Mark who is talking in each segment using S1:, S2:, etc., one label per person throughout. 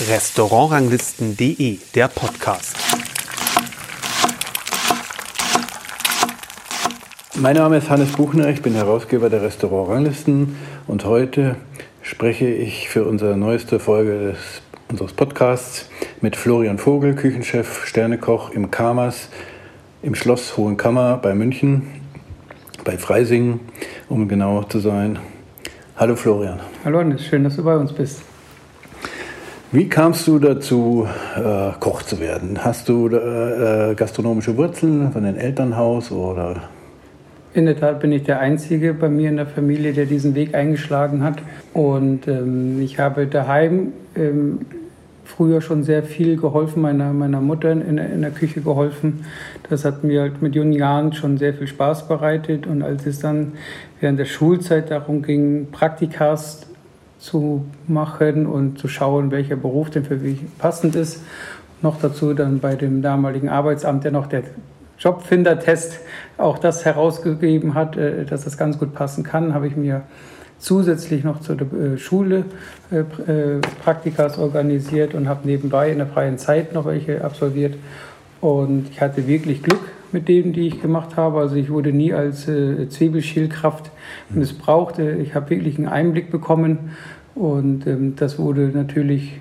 S1: Restaurantranglisten.de, der Podcast.
S2: Mein Name ist Hannes Buchner, ich bin Herausgeber der Restaurantranglisten und heute spreche ich für unsere neueste Folge des, unseres Podcasts mit Florian Vogel, Küchenchef, Sternekoch im Kamas im Schloss Hohenkammer bei München, bei Freising, um genau zu sein. Hallo Florian.
S3: Hallo Hannes, schön, dass du bei uns bist.
S2: Wie kamst du dazu, äh, Koch zu werden? Hast du äh, äh, gastronomische Wurzeln von deinem Elternhaus oder?
S3: In der Tat bin ich der Einzige bei mir in der Familie, der diesen Weg eingeschlagen hat. Und ähm, ich habe daheim ähm, früher schon sehr viel geholfen, meiner, meiner Mutter in, in der Küche geholfen. Das hat mir halt mit jungen Jahren schon sehr viel Spaß bereitet. Und als es dann während der Schulzeit darum ging, Praktikas zu machen und zu schauen, welcher Beruf denn für mich passend ist. Noch dazu dann bei dem damaligen Arbeitsamt, der noch der Jobfinder-Test auch das herausgegeben hat, äh, dass das ganz gut passen kann, habe ich mir zusätzlich noch zur äh, Schule äh, Praktikas organisiert und habe nebenbei in der freien Zeit noch welche absolviert. Und ich hatte wirklich Glück mit denen, die ich gemacht habe. Also ich wurde nie als Zwiebelschildkraft missbraucht. Ich habe wirklich einen Einblick bekommen und ähm, das wurde natürlich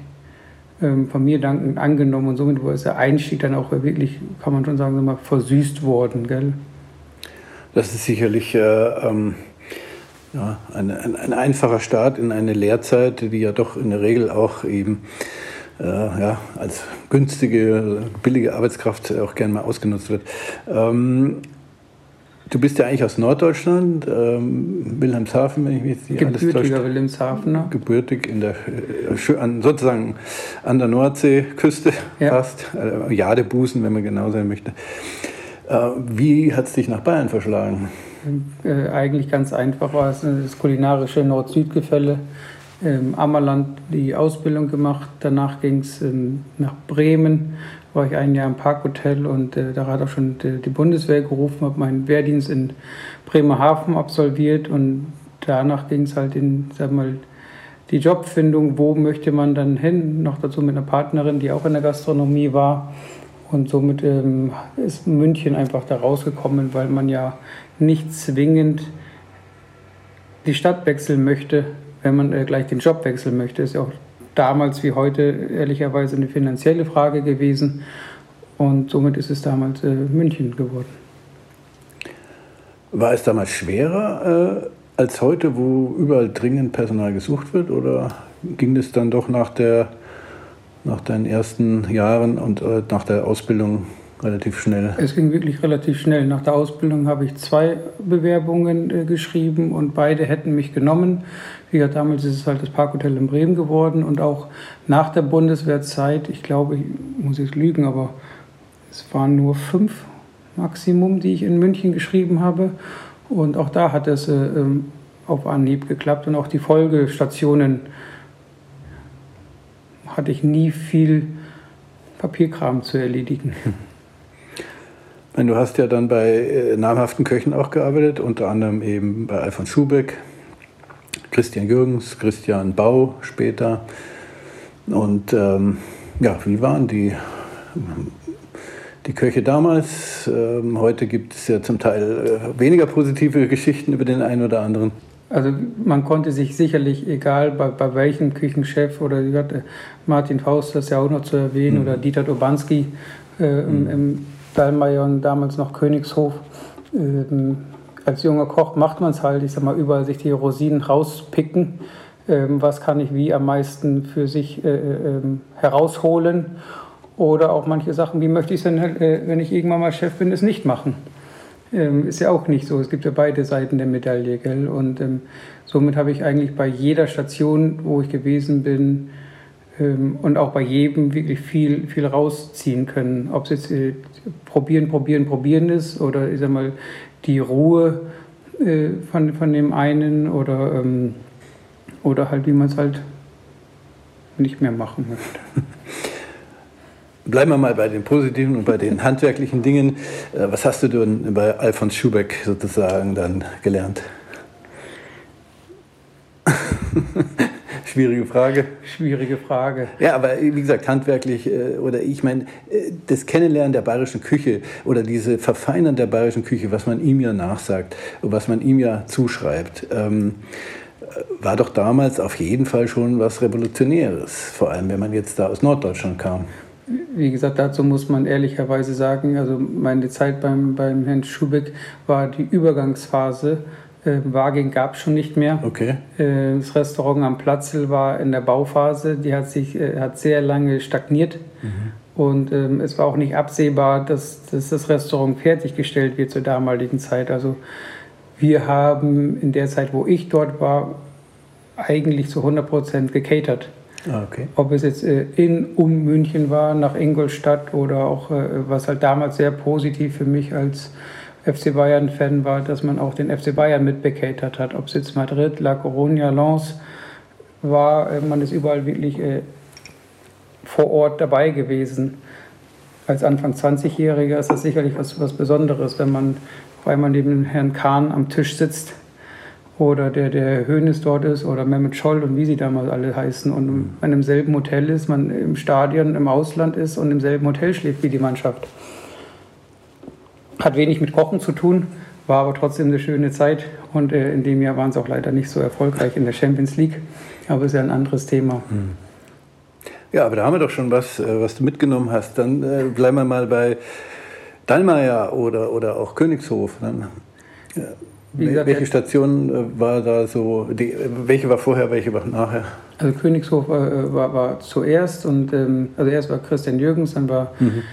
S3: ähm, von mir dankend angenommen und somit war der Einstieg dann auch wirklich, kann man schon sagen, mal versüßt worden. Gell?
S2: Das ist sicherlich äh, ähm, ja, ein, ein, ein, einfacher Start in eine Lehrzeit, die ja doch in der Regel auch eben äh, ja, als günstige, billige Arbeitskraft auch gerne mal ausgenutzt wird. Ähm, Du bist ja eigentlich aus Norddeutschland, ähm, Wilhelmshaven, wenn ich mich
S3: jetzt alles Gebürtiger Wilhelmshavener.
S2: Gebürtig in der, äh, sozusagen an der Nordseeküste ja. fast, äh, Jadebusen, wenn man genau sein möchte. Äh, wie hat es dich nach Bayern verschlagen?
S3: Äh, eigentlich ganz einfach war es das kulinarische Nord-Süd-Gefälle. Im Ammerland die Ausbildung gemacht, danach ging es ähm, nach Bremen, war ich ein Jahr im Parkhotel und äh, da hat auch schon die, die Bundeswehr gerufen, habe meinen Wehrdienst in Bremerhaven absolviert und danach ging es halt in, sag mal, die Jobfindung, wo möchte man dann hin, noch dazu mit einer Partnerin, die auch in der Gastronomie war. Und somit ähm, ist München einfach da rausgekommen, weil man ja nicht zwingend die Stadt wechseln möchte, wenn man äh, gleich den Job wechseln möchte. Ist ja auch damals wie heute ehrlicherweise eine finanzielle Frage gewesen. Und somit ist es damals äh, München geworden.
S2: War es damals schwerer äh, als heute, wo überall dringend Personal gesucht wird? Oder ging es dann doch nach, der, nach deinen ersten Jahren und äh, nach der Ausbildung relativ schnell?
S3: Es ging wirklich relativ schnell. Nach der Ausbildung habe ich zwei Bewerbungen äh, geschrieben und beide hätten mich genommen. Wie gesagt, damals ist es halt das Parkhotel in Bremen geworden und auch nach der Bundeswehrzeit, ich glaube, ich muss jetzt lügen, aber es waren nur fünf Maximum, die ich in München geschrieben habe. Und auch da hat es äh, ähm, auf Anhieb geklappt und auch die Folgestationen hatte ich nie viel Papierkram zu erledigen.
S2: Du hast ja dann bei äh, namhaften Köchen auch gearbeitet, unter anderem eben bei Alfons Schubeck, Christian Jürgens, Christian Bau später. Und ähm, ja, wie waren die, die Köche damals? Ähm, heute gibt es ja zum Teil äh, weniger positive Geschichten über den einen oder anderen.
S3: Also man konnte sich sicherlich, egal bei, bei welchem Küchenchef oder Martin Faust, das ja auch noch zu erwähnen, mhm. oder Dieter Dobanski äh, mhm. im, im Dallmayr und damals noch Königshof, ähm, als junger Koch macht man es halt, ich sag mal, überall sich die Rosinen rauspicken. Ähm, was kann ich wie am meisten für sich äh, äh, ähm, herausholen? Oder auch manche Sachen, wie möchte ich es denn, äh, wenn ich irgendwann mal Chef bin, es nicht machen? Ähm, ist ja auch nicht so. Es gibt ja beide Seiten der Medaille, gell? Und ähm, somit habe ich eigentlich bei jeder Station, wo ich gewesen bin, ähm, und auch bei jedem wirklich viel, viel rausziehen können. Ob es jetzt äh, probieren, probieren, probieren ist oder ich sag mal die Ruhe äh, von, von dem einen oder, ähm, oder halt wie man es halt nicht mehr machen möchte.
S2: Bleiben wir mal bei den positiven und bei den handwerklichen Dingen. Äh, was hast du denn bei Alfons Schubeck sozusagen dann gelernt? Schwierige Frage.
S3: Schwierige Frage.
S2: Ja, aber wie gesagt, handwerklich äh, oder ich meine, äh, das Kennenlernen der bayerischen Küche oder diese Verfeinern der bayerischen Küche, was man ihm ja nachsagt, was man ihm ja zuschreibt, ähm, war doch damals auf jeden Fall schon was Revolutionäres, vor allem wenn man jetzt da aus Norddeutschland kam.
S3: Wie gesagt, dazu muss man ehrlicherweise sagen, also meine Zeit beim, beim Herrn Schubeck war die Übergangsphase. Äh, Waging gab es schon nicht mehr.
S2: Okay.
S3: Äh, das Restaurant am Platzl war in der Bauphase, die hat sich äh, hat sehr lange stagniert. Mhm. Und ähm, es war auch nicht absehbar, dass, dass das Restaurant fertiggestellt wird zur damaligen Zeit. Also wir haben in der Zeit, wo ich dort war, eigentlich zu 100 Prozent gecatert.
S2: Ah, okay.
S3: Ob es jetzt äh, in, um München war, nach Ingolstadt oder auch, äh, was halt damals sehr positiv für mich als FC Bayern-Fan war, dass man auch den FC Bayern mitbekatert hat. Ob es jetzt Madrid, La Coruña, Lens war, äh, man ist überall wirklich vor Ort dabei gewesen. Als Anfang 20-Jähriger ist das sicherlich was, was Besonderes, wenn man auf einmal neben Herrn Kahn am Tisch sitzt oder der, der Hönes dort ist oder Mehmet Scholl und wie sie damals alle heißen und man im selben Hotel ist, man im Stadion im Ausland ist und im selben Hotel schläft wie die Mannschaft. Hat wenig mit Kochen zu tun, war aber trotzdem eine schöne Zeit und äh, in dem Jahr waren sie auch leider nicht so erfolgreich in der Champions League, aber ist ja ein anderes Thema.
S2: Hm. Ja, aber da haben wir doch schon was, äh, was du mitgenommen hast. Dann äh, bleiben wir mal bei Dallmayr oder, oder auch Königshof. Dann, äh, Gesagt, welche Station äh, war da so? Die, welche war vorher, welche war nachher?
S3: Also Königshof war, war, war zuerst und ähm, also erst war Christian Jürgens, dann war mhm.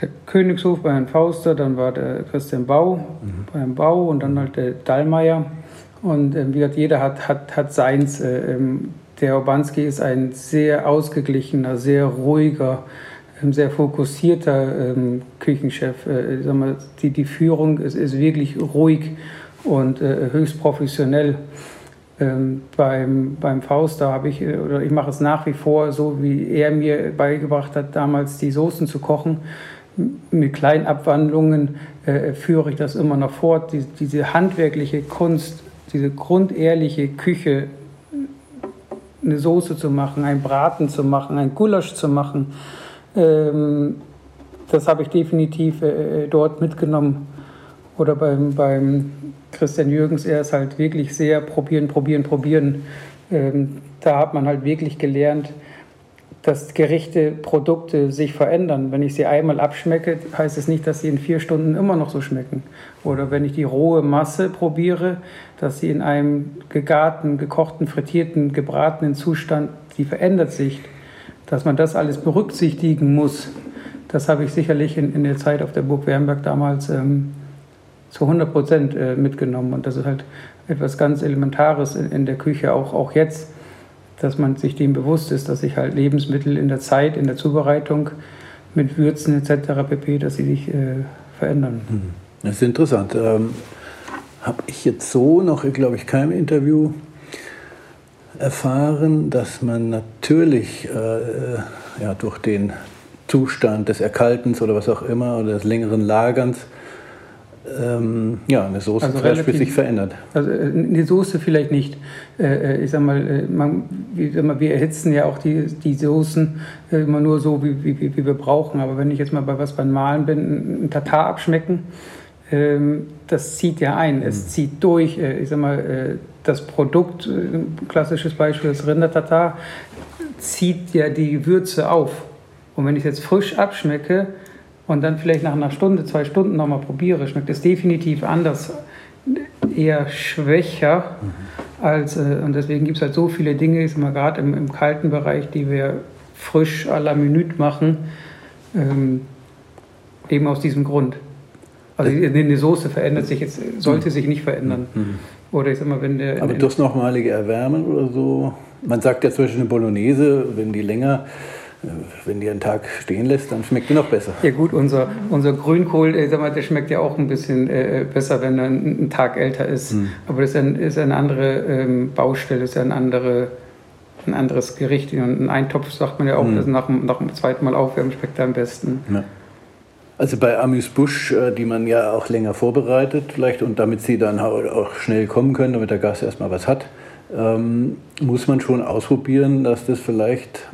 S3: Der Königshof bei Herrn Fauster, dann war der Christian Bau mhm. beim Bau und dann halt der Dallmayr. Und ähm, wie gesagt, jeder hat, hat, hat seins. Äh, ähm, der Obanski ist ein sehr ausgeglichener, sehr ruhiger, ähm, sehr fokussierter ähm, Küchenchef. Äh, sag mal, die, die Führung ist, ist wirklich ruhig und äh, höchst professionell. Ähm, beim, beim Faust, da habe ich, äh, oder ich mache es nach wie vor so, wie er mir beigebracht hat, damals die Soßen zu kochen. Mit kleinen Abwandlungen äh, führe ich das immer noch fort. Die, diese handwerkliche Kunst, diese grundehrliche Küche, eine Soße zu machen, ein Braten zu machen, ein Gulasch zu machen, ähm, das habe ich definitiv äh, äh dort mitgenommen. Oder beim, beim Christian Jürgens, er ist halt wirklich sehr probieren, probieren, probieren. Ähm, da hat man halt wirklich gelernt, dass Gerichte, Produkte sich verändern. Wenn ich sie einmal abschmecke, heißt es nicht, dass sie in vier Stunden immer noch so schmecken. Oder wenn ich die rohe Masse probiere, dass sie in einem gegarten, gekochten, frittierten, gebratenen Zustand, die verändert sich. Dass man das alles berücksichtigen muss, das habe ich sicherlich in, in der Zeit auf der Burg Wernberg damals ähm, zu 100 Prozent äh, mitgenommen. Und das ist halt etwas ganz Elementares in der Küche, auch, auch jetzt, dass man sich dem bewusst ist, dass sich halt Lebensmittel in der Zeit, in der Zubereitung mit Würzen etc. pp., dass sie sich äh, verändern. Hm.
S2: Das ist interessant. Ähm, Habe ich jetzt so noch, glaube ich, keinem Interview erfahren, dass man natürlich äh, ja, durch den Zustand des Erkaltens oder was auch immer oder des längeren Lagerns ähm, ja, eine Soße also zum Beispiel sich verändert.
S3: Also äh, eine Soße vielleicht nicht. Äh, äh, ich sag mal, man, wir erhitzen ja auch die, die Soßen immer nur so, wie, wie, wie wir brauchen. Aber wenn ich jetzt mal bei was beim Malen bin, ein Tatar abschmecken, ähm, das zieht ja ein, es mhm. zieht durch. Ich sag mal, das Produkt, ein klassisches Beispiel das Rindertatar, zieht ja die Würze auf. Und wenn ich es jetzt frisch abschmecke, und dann vielleicht nach einer Stunde, zwei Stunden nochmal probiere, schmeckt es definitiv anders, eher schwächer. Mhm. Als, äh, und deswegen gibt es halt so viele Dinge, ich mal gerade im, im, kalten Bereich, die wir frisch à la Minute machen, ähm, eben aus diesem Grund. Also eine Soße verändert sich jetzt, sollte mhm. sich nicht verändern. Mhm.
S2: Oder ich sag mal, wenn der. Aber durchs nochmalige Erwärmen oder so. Man sagt ja zwischen eine Bolognese, wenn die länger wenn die einen Tag stehen lässt, dann schmeckt die noch besser.
S3: Ja gut, unser, unser Grünkohl, sag mal, der schmeckt ja auch ein bisschen äh, besser, wenn er einen Tag älter ist. Hm. Aber das ist, ein, ist eine andere ähm, Baustelle, ist ein, andere, ein anderes Gericht. Und ein Eintopf sagt man ja auch, hm. dass nach, nach dem zweiten Mal aufwärmen schmeckt er am besten. Ja.
S2: Also bei Amüs Busch, äh, die man ja auch länger vorbereitet, vielleicht und damit sie dann auch schnell kommen können, damit der Gast erstmal was hat, ähm, muss man schon ausprobieren, dass das vielleicht,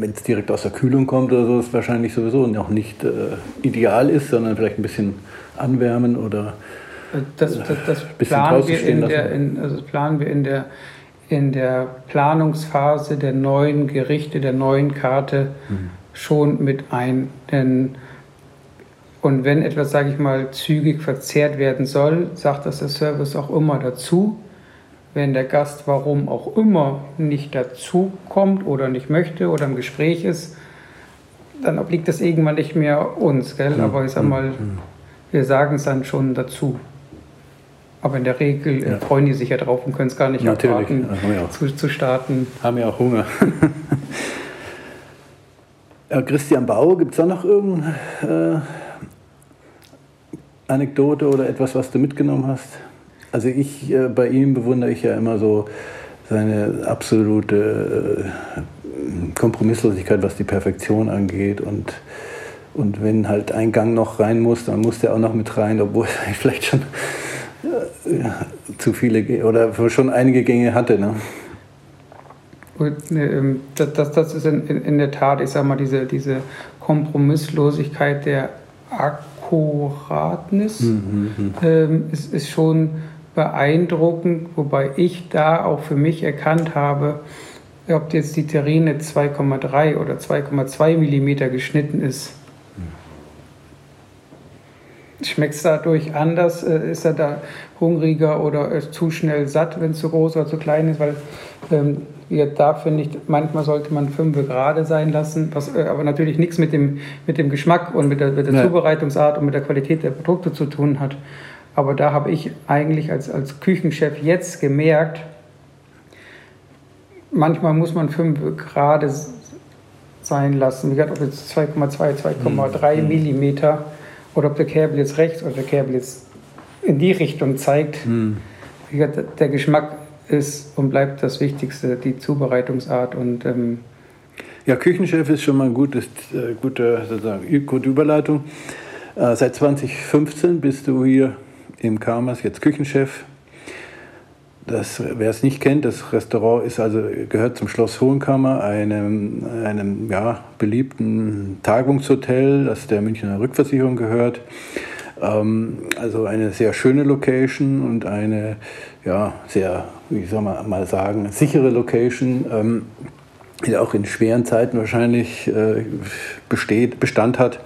S2: wenn es direkt aus der Kühlung kommt oder so, ist wahrscheinlich sowieso noch nicht äh, ideal ist, sondern vielleicht ein bisschen anwärmen oder
S3: das, das, das planen, wir in der, in, also planen wir in der, in der Planungsphase der neuen Gerichte, der neuen Karte mhm. schon mit ein. Denn und wenn etwas, sage ich mal, zügig verzehrt werden soll, sagt das der Service auch immer dazu. Wenn der Gast warum auch immer nicht dazu kommt oder nicht möchte oder im Gespräch ist, dann obliegt das irgendwann nicht mehr uns, gell? Mhm. Aber ich sag mal, mhm. wir sagen es dann schon dazu. Aber in der Regel ja. freuen die sich ja drauf und können es gar nicht
S2: Natürlich. erwarten,
S3: zu, zu starten.
S2: Haben ja auch Hunger. Christian Bauer, gibt es da noch irgendeine äh, Anekdote oder etwas, was du mitgenommen hast? Also ich, äh, bei ihm bewundere ich ja immer so seine absolute äh, Kompromisslosigkeit, was die Perfektion angeht und und wenn halt ein Gang noch rein muss, dann muss der auch noch mit rein, obwohl er vielleicht schon zu viele oder schon einige Gänge hatte. Ne?
S3: Ähm, das, das, das ist in, in, der Tat, ich sag mal, diese, diese Kompromisslosigkeit der Akkuratnis mhm, mhm, ähm, ist, ist schon beeindruckend, wobei ich da auch für mich erkannt habe, ob jetzt die Terrine 2,3 oder 2,2 Millimeter geschnitten ist, Schmeckt es dadurch anders? Äh, ist er da hungriger oder ist zu schnell satt, wenn es zu groß oder zu klein ist? Weil ähm, da finde ich, manchmal sollte man fünf gerade sein lassen, was äh, aber natürlich nichts mit dem, mit dem Geschmack und mit der, mit der. Zubereitungsart und mit der Qualität der Produkte zu tun hat. Aber da habe ich eigentlich als, als Küchenchef jetzt gemerkt, manchmal muss man fünf gerade sein lassen. Wie gesagt, ob jetzt 2,2, 2,3 mhm. Millimeter oder ob der Kärbel jetzt rechts oder der Kärbel jetzt in die Richtung zeigt. Hm. Der Geschmack ist und bleibt das Wichtigste, die Zubereitungsart und ähm
S2: ja, Küchenchef ist schon mal eine gutes, äh, gute, sozusagen, gute Überleitung. Äh, seit 2015 bist du hier im Karmas jetzt Küchenchef. Das, wer es nicht kennt, das Restaurant ist also, gehört zum Schloss Hohenkammer, einem, einem ja, beliebten Tagungshotel, das der Münchner Rückversicherung gehört. Ähm, also eine sehr schöne Location und eine ja, sehr, wie soll man mal sagen, sichere Location, ähm, die auch in schweren Zeiten wahrscheinlich äh, besteht, Bestand hat.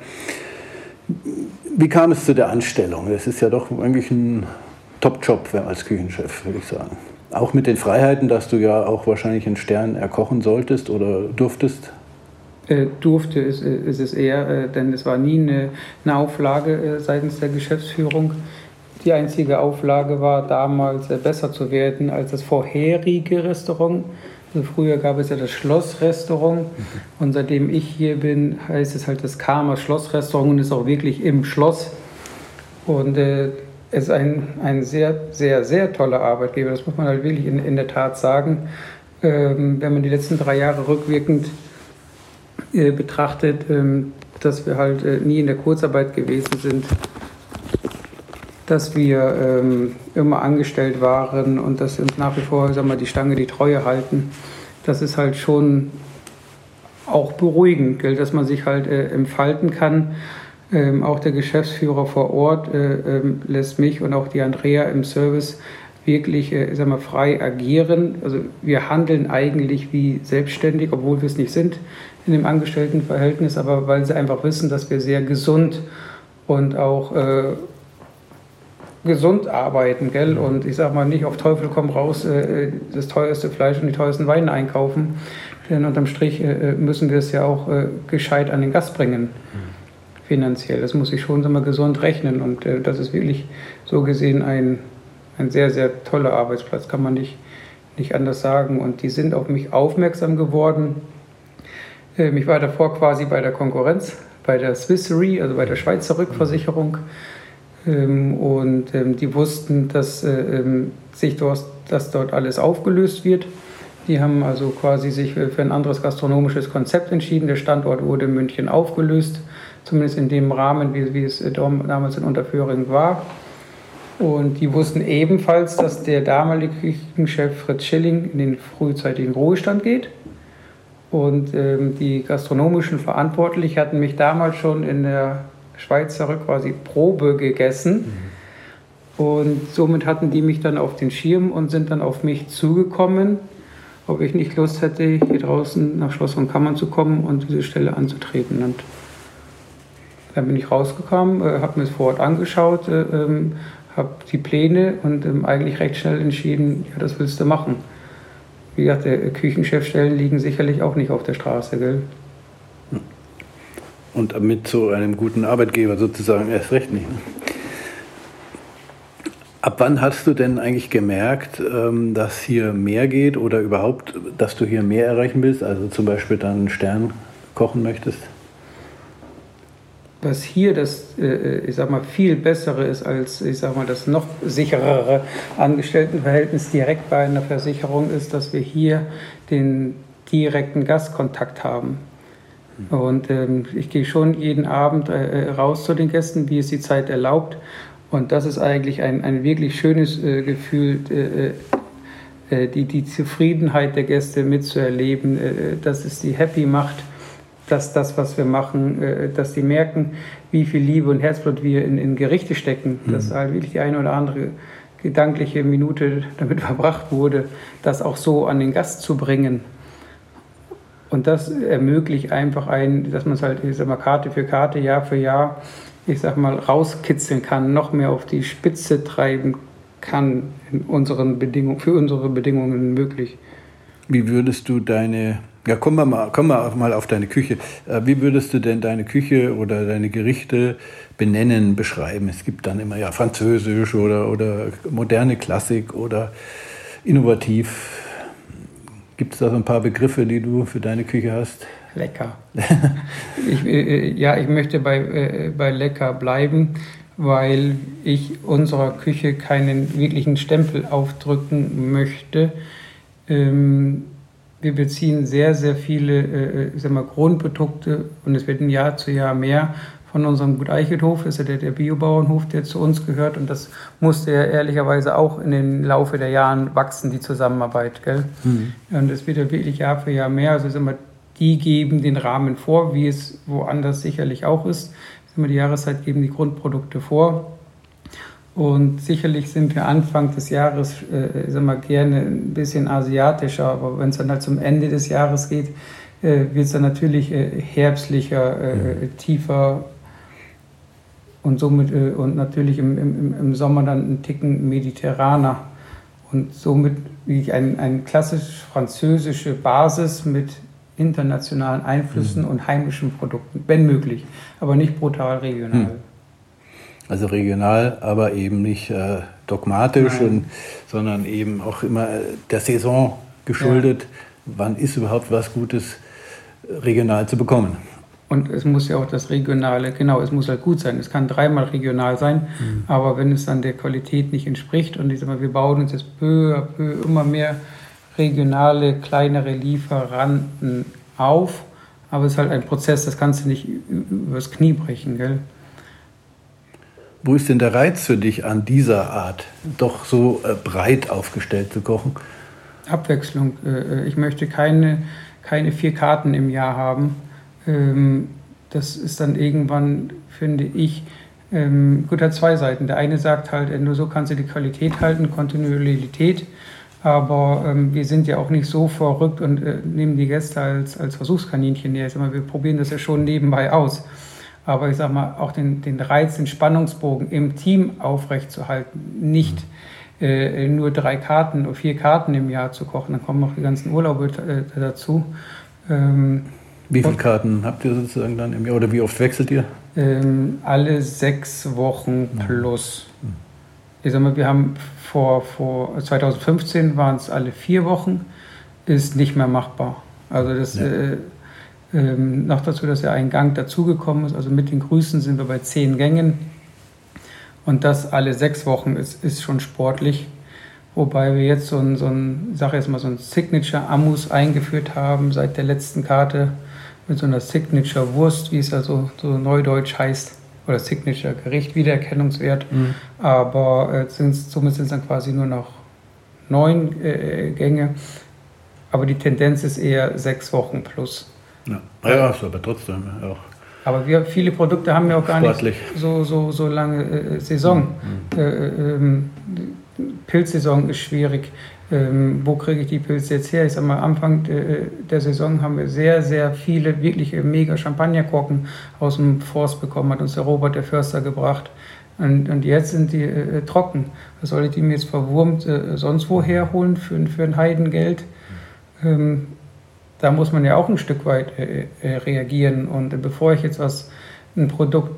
S2: Wie kam es zu der Anstellung? Das ist ja doch eigentlich ein Top-Job als Küchenchef, würde ich sagen. Auch mit den Freiheiten, dass du ja auch wahrscheinlich einen Stern erkochen solltest oder durftest.
S3: Äh, durfte ist, ist es eher, äh, denn es war nie eine, eine Auflage äh, seitens der Geschäftsführung. Die einzige Auflage war damals äh, besser zu werden als das vorherige Restaurant. Also früher gab es ja das Schlossrestaurant und seitdem ich hier bin, heißt es halt das Karma Schlossrestaurant und ist auch wirklich im Schloss. Und äh, ist ein, ein sehr, sehr, sehr toller Arbeitgeber. Das muss man halt wirklich in, in der Tat sagen. Ähm, wenn man die letzten drei Jahre rückwirkend äh, betrachtet, ähm, dass wir halt äh, nie in der Kurzarbeit gewesen sind, dass wir ähm, immer angestellt waren und dass wir uns nach wie vor sagen wir, die Stange, die Treue halten, das ist halt schon auch beruhigend, gell? dass man sich halt äh, entfalten kann ähm, auch der Geschäftsführer vor Ort äh, ähm, lässt mich und auch die Andrea im Service wirklich äh, sag mal, frei agieren. Also wir handeln eigentlich wie selbstständig, obwohl wir es nicht sind in dem Angestelltenverhältnis, aber weil sie einfach wissen, dass wir sehr gesund und auch äh, gesund arbeiten, gell? Und ich sag mal nicht auf Teufel komm raus äh, das teuerste Fleisch und die teuersten Weine einkaufen, denn unterm Strich äh, müssen wir es ja auch äh, gescheit an den Gast bringen. Mhm finanziell. Das muss ich schon mal gesund rechnen und äh, das ist wirklich so gesehen ein, ein sehr, sehr toller Arbeitsplatz, kann man nicht, nicht anders sagen. Und die sind auf mich aufmerksam geworden. Ähm, ich war davor quasi bei der Konkurrenz, bei der Swiss Re, also bei der Schweizer Rückversicherung. Ähm, und ähm, die wussten, dass äh, sich dort, dass dort alles aufgelöst wird. Die haben also quasi sich für ein anderes gastronomisches Konzept entschieden. Der Standort wurde in München aufgelöst zumindest in dem Rahmen, wie, wie es damals in Unterföhring war. Und die wussten ebenfalls, dass der damalige Küchenchef Fritz Schilling in den frühzeitigen Ruhestand geht. Und ähm, die gastronomischen Verantwortlichen hatten mich damals schon in der Schweizer quasi Probe gegessen. Mhm. Und somit hatten die mich dann auf den Schirm und sind dann auf mich zugekommen, ob ich nicht Lust hätte, hier draußen nach Schloss von Kammern zu kommen und diese Stelle anzutreten. Und dann bin ich rausgekommen, äh, habe mir das vor Ort angeschaut, äh, ähm, habe die Pläne und ähm, eigentlich recht schnell entschieden, ja, das willst du machen. Wie gesagt, der Küchenchefstellen liegen sicherlich auch nicht auf der Straße, gell?
S2: Und mit so einem guten Arbeitgeber sozusagen erst recht nicht. Ab wann hast du denn eigentlich gemerkt, ähm, dass hier mehr geht oder überhaupt, dass du hier mehr erreichen willst? Also zum Beispiel dann einen Stern kochen möchtest?
S3: was hier das, äh, ich sag mal, viel bessere ist als, ich sag mal, das noch sicherere Angestelltenverhältnis direkt bei einer Versicherung ist, dass wir hier den direkten Gastkontakt haben. Und ähm, ich gehe schon jeden Abend äh, raus zu den Gästen, wie es die Zeit erlaubt. Und das ist eigentlich ein, ein wirklich schönes äh, Gefühl, äh, äh die, die Zufriedenheit der Gäste mitzuerleben, äh, dass es die happy macht dass das, was wir machen, äh, dass die merken, wie viel Liebe und Herzblut wir in, in Gerichte stecken, mhm. dass halt wirklich die eine oder andere gedankliche Minute damit verbracht wurde, das auch so an den Gast zu bringen. Und das ermöglicht einfach ein, dass man es halt, ich sag mal, Karte für Karte, Jahr für Jahr, ich sag mal, rauskitzeln kann, noch mehr auf die Spitze treiben kann in unseren Bedingungen, für unsere Bedingungen möglich.
S2: Wie würdest du deine ja, kommen wir mal, kommen mal auf deine Küche. Äh, wie würdest du denn deine Küche oder deine Gerichte benennen, beschreiben? Es gibt dann immer ja Französisch oder, oder moderne Klassik oder innovativ. Gibt es da so ein paar Begriffe, die du für deine Küche hast?
S3: Lecker. ich, äh, ja, ich möchte bei, äh, bei lecker bleiben, weil ich unserer Küche keinen wirklichen Stempel aufdrücken möchte. Ähm, wir beziehen sehr, sehr viele äh, ich sag mal, Grundprodukte und es werden Jahr zu Jahr mehr von unserem Gut Eichelhof, das ist ja der, der Biobauernhof, der zu uns gehört und das musste ja ehrlicherweise auch in den Laufe der Jahren wachsen, die Zusammenarbeit. Gell? Mhm. Und es wird ja wirklich Jahr für Jahr mehr. Also sind wir, die geben den Rahmen vor, wie es woanders sicherlich auch ist. Sind wir, die Jahreszeit geben die Grundprodukte vor. Und sicherlich sind wir Anfang des Jahres, äh, sagen wir, gerne ein bisschen asiatischer, aber wenn es dann halt zum Ende des Jahres geht, äh, wird es dann natürlich äh, herbstlicher, äh, mhm. tiefer und somit äh, und natürlich im, im, im Sommer dann ein Ticken mediterraner und somit wie ein, eine klassisch französische Basis mit internationalen Einflüssen mhm. und heimischen Produkten, wenn möglich, aber nicht brutal regional. Mhm.
S2: Also regional, aber eben nicht äh, dogmatisch, und, sondern eben auch immer äh, der Saison geschuldet. Ja. Wann ist überhaupt was Gutes regional zu bekommen?
S3: Und es muss ja auch das Regionale, genau, es muss halt gut sein. Es kann dreimal regional sein, mhm. aber wenn es dann der Qualität nicht entspricht und ich sag mal, wir bauen uns jetzt peu à peu immer mehr regionale, kleinere Lieferanten auf, aber es ist halt ein Prozess, das kannst du nicht übers Knie brechen, gell?
S2: Wo ist denn der Reiz für dich an dieser Art, doch so äh, breit aufgestellt zu kochen?
S3: Abwechslung. Äh, ich möchte keine, keine vier Karten im Jahr haben. Ähm, das ist dann irgendwann, finde ich, ähm, gut, hat zwei Seiten. Der eine sagt halt, äh, nur so kannst du die Qualität halten, Kontinuität. Aber ähm, wir sind ja auch nicht so verrückt und nehmen die Gäste als, als Versuchskaninchen her. Wir probieren das ja schon nebenbei aus. Aber ich sage mal, auch den, den Reiz, den Spannungsbogen im Team aufrechtzuerhalten, nicht äh, nur drei Karten oder vier Karten im Jahr zu kochen, dann kommen noch die ganzen Urlaube äh, dazu.
S2: Ähm, wie viele Karten habt ihr sozusagen dann im Jahr oder wie oft wechselt ihr?
S3: Ähm, alle sechs Wochen plus. Mhm. Ich sag mal, wir haben vor, vor 2015 waren es alle vier Wochen, ist nicht mehr machbar. Also das ja. äh, ähm, noch dazu, dass ja ein Gang dazugekommen ist. Also mit den Grüßen sind wir bei zehn Gängen. Und das alle sechs Wochen ist, ist schon sportlich. Wobei wir jetzt so ein, so ein, sag jetzt mal, so ein Signature Amus eingeführt haben seit der letzten Karte mit so einer Signature Wurst, wie es also so neudeutsch heißt. oder Signature-Gericht, Wiedererkennungswert. Mhm. Aber äh, sind, somit sind es dann quasi nur noch neun äh, Gänge. Aber die Tendenz ist eher sechs Wochen plus.
S2: Ja, ja ist aber trotzdem auch.
S3: Aber wir, viele Produkte haben ja auch gar
S2: Sportlich.
S3: nicht so, so, so lange äh, Saison. Mhm. Äh, ähm, Pilzsaison ist schwierig. Ähm, wo kriege ich die Pilze jetzt her? Ich sag mal, Anfang de, der Saison haben wir sehr, sehr viele wirklich mega Champagnerkorken aus dem Forst bekommen, hat uns der Robert, der Förster, gebracht. Und, und jetzt sind die äh, trocken. Was soll ich die mir jetzt verwurmt äh, sonst woher holen für, für ein Heidengeld? Ähm, da muss man ja auch ein Stück weit äh, äh, reagieren. Und bevor ich jetzt was, ein Produkt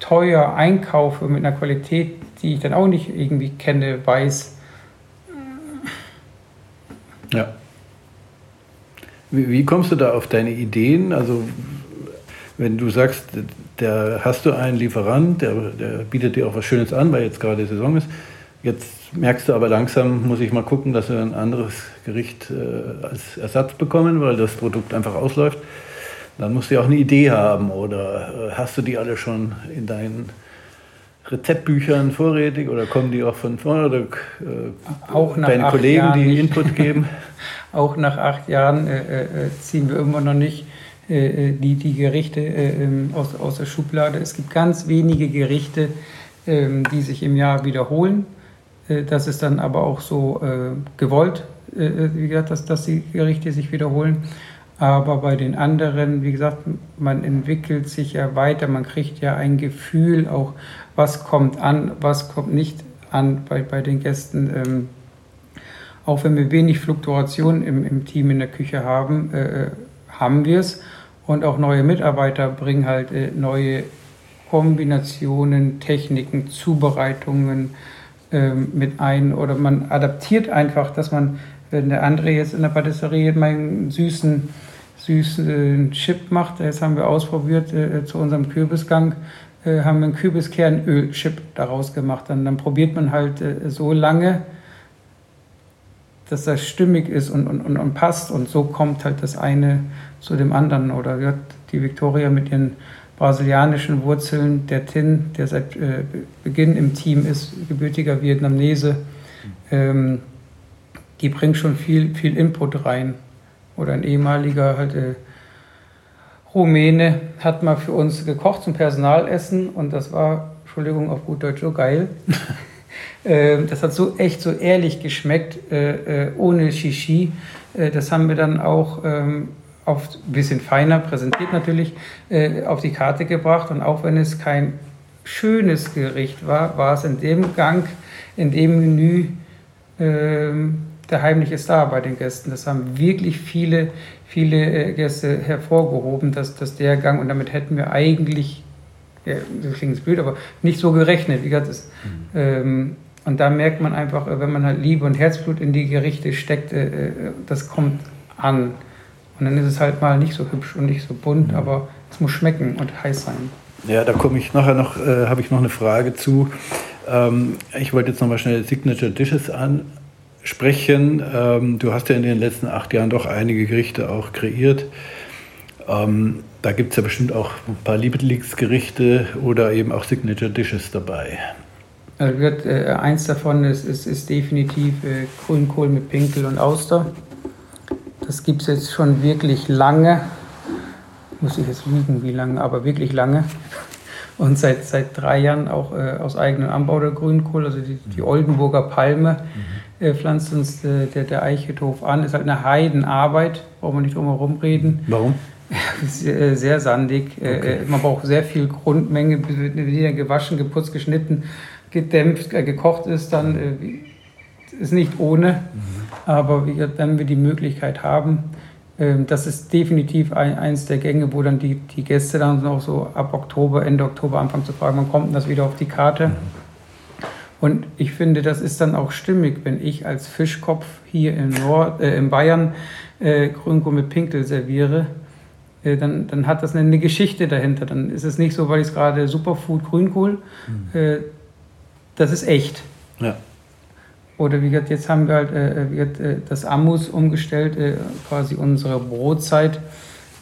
S3: teuer einkaufe mit einer Qualität, die ich dann auch nicht irgendwie kenne, weiß.
S2: Ja. Wie, wie kommst du da auf deine Ideen? Also wenn du sagst, der hast du einen Lieferant, der, der bietet dir auch was Schönes an, weil jetzt gerade Saison ist. Jetzt merkst du aber langsam, muss ich mal gucken, dass wir ein anderes Gericht äh, als Ersatz bekommen, weil das Produkt einfach ausläuft. Dann musst du ja auch eine Idee haben oder äh, hast du die alle schon in deinen Rezeptbüchern vorrätig oder kommen die auch von vorne oder
S3: äh, auch nach
S2: deine Kollegen,
S3: Jahren
S2: die
S3: nicht.
S2: Input geben?
S3: auch nach acht Jahren äh, äh, ziehen wir immer noch nicht äh, die, die Gerichte ähm, aus, aus der Schublade. Es gibt ganz wenige Gerichte, ähm, die sich im Jahr wiederholen. Äh, das ist dann aber auch so äh, gewollt, äh, wie gesagt, dass, dass die Gerichte sich wiederholen. Aber bei den anderen, wie gesagt, man entwickelt sich ja weiter, man kriegt ja ein Gefühl auch, was kommt an, was kommt nicht an bei, bei den Gästen. Ähm, auch wenn wir wenig Fluktuation im, im Team in der Küche haben, äh, haben wir es. Und auch neue Mitarbeiter bringen halt äh, neue Kombinationen, Techniken, Zubereitungen, ähm, mit ein oder man adaptiert einfach, dass man, wenn der andere jetzt in der Patisserie meinen süßen, süßen Chip macht, das haben wir ausprobiert äh, zu unserem Kürbisgang, äh, haben wir einen Kürbiskernöl-Chip daraus gemacht. Dann, dann probiert man halt äh, so lange, dass das stimmig ist und, und, und, und passt und so kommt halt das eine zu dem anderen. Oder wird die Victoria mit ihren brasilianischen Wurzeln, der Tin, der seit äh, Beginn im Team ist, gebürtiger Vietnamese, ähm, die bringt schon viel, viel Input rein. Oder ein ehemaliger halt, äh, Rumäne hat mal für uns gekocht zum Personalessen und das war, Entschuldigung, auf gut Deutsch so geil. Ähm, das hat so echt so ehrlich geschmeckt, äh, äh, ohne Shishi. Äh, das haben wir dann auch ähm, auf ein bisschen feiner präsentiert natürlich äh, auf die Karte gebracht. Und auch wenn es kein schönes Gericht war, war es in dem Gang, in dem Menü äh, der heimliche Star bei den Gästen. Das haben wirklich viele, viele äh, Gäste hervorgehoben, dass, dass der Gang, und damit hätten wir eigentlich, ja, das klingt blöd, aber nicht so gerechnet. Wie gesagt, das, mhm. ähm, und da merkt man einfach, wenn man halt Liebe und Herzblut in die Gerichte steckt, äh, äh das kommt an. Und dann ist es halt mal nicht so hübsch und nicht so bunt, mhm. aber es muss schmecken und heiß sein.
S2: Ja, da komme ich nachher noch, äh, habe ich noch eine Frage zu. Ähm, ich wollte jetzt nochmal schnell Signature Dishes ansprechen. Ähm, du hast ja in den letzten acht Jahren doch einige Gerichte auch kreiert. Ähm, da gibt es ja bestimmt auch ein paar Lieblingsgerichte oder eben auch Signature Dishes dabei.
S3: Also wird, äh, eins davon ist, ist, ist definitiv äh, Grünkohl mit Pinkel und Auster. Das gibt es jetzt schon wirklich lange. Muss ich jetzt lügen, wie lange, aber wirklich lange. Und seit, seit drei Jahren auch äh, aus eigenem Anbau der Grünkohl, also die, die Oldenburger Palme, mhm. Äh, pflanzt uns äh, der, der Eichetof an. Ist halt eine Heidenarbeit, brauchen wir nicht drum herum reden.
S2: Warum?
S3: sehr, äh, sehr sandig. Okay. Man braucht sehr viel Grundmenge, die dann gewaschen, geputzt, geschnitten, gedämpft, gekocht ist, dann ist nicht ohne. Mhm. Aber wenn wir die Möglichkeit haben, ähm, das ist definitiv ein, eins der Gänge, wo dann die, die Gäste dann noch so ab Oktober, Ende Oktober anfangen zu fragen, wann kommt denn das wieder auf die Karte? Und ich finde, das ist dann auch stimmig, wenn ich als Fischkopf hier in, Nord, äh, in Bayern äh, Grünkohl mit Pinkel serviere, äh, dann, dann hat das eine Geschichte dahinter. Dann ist es nicht so, weil ich es gerade Superfood Grünkohl, mhm. äh, das ist echt.
S2: Ja.
S3: Oder wie gesagt, jetzt haben wir halt äh, wird, äh, das Ammus umgestellt, äh, quasi unsere Brotzeit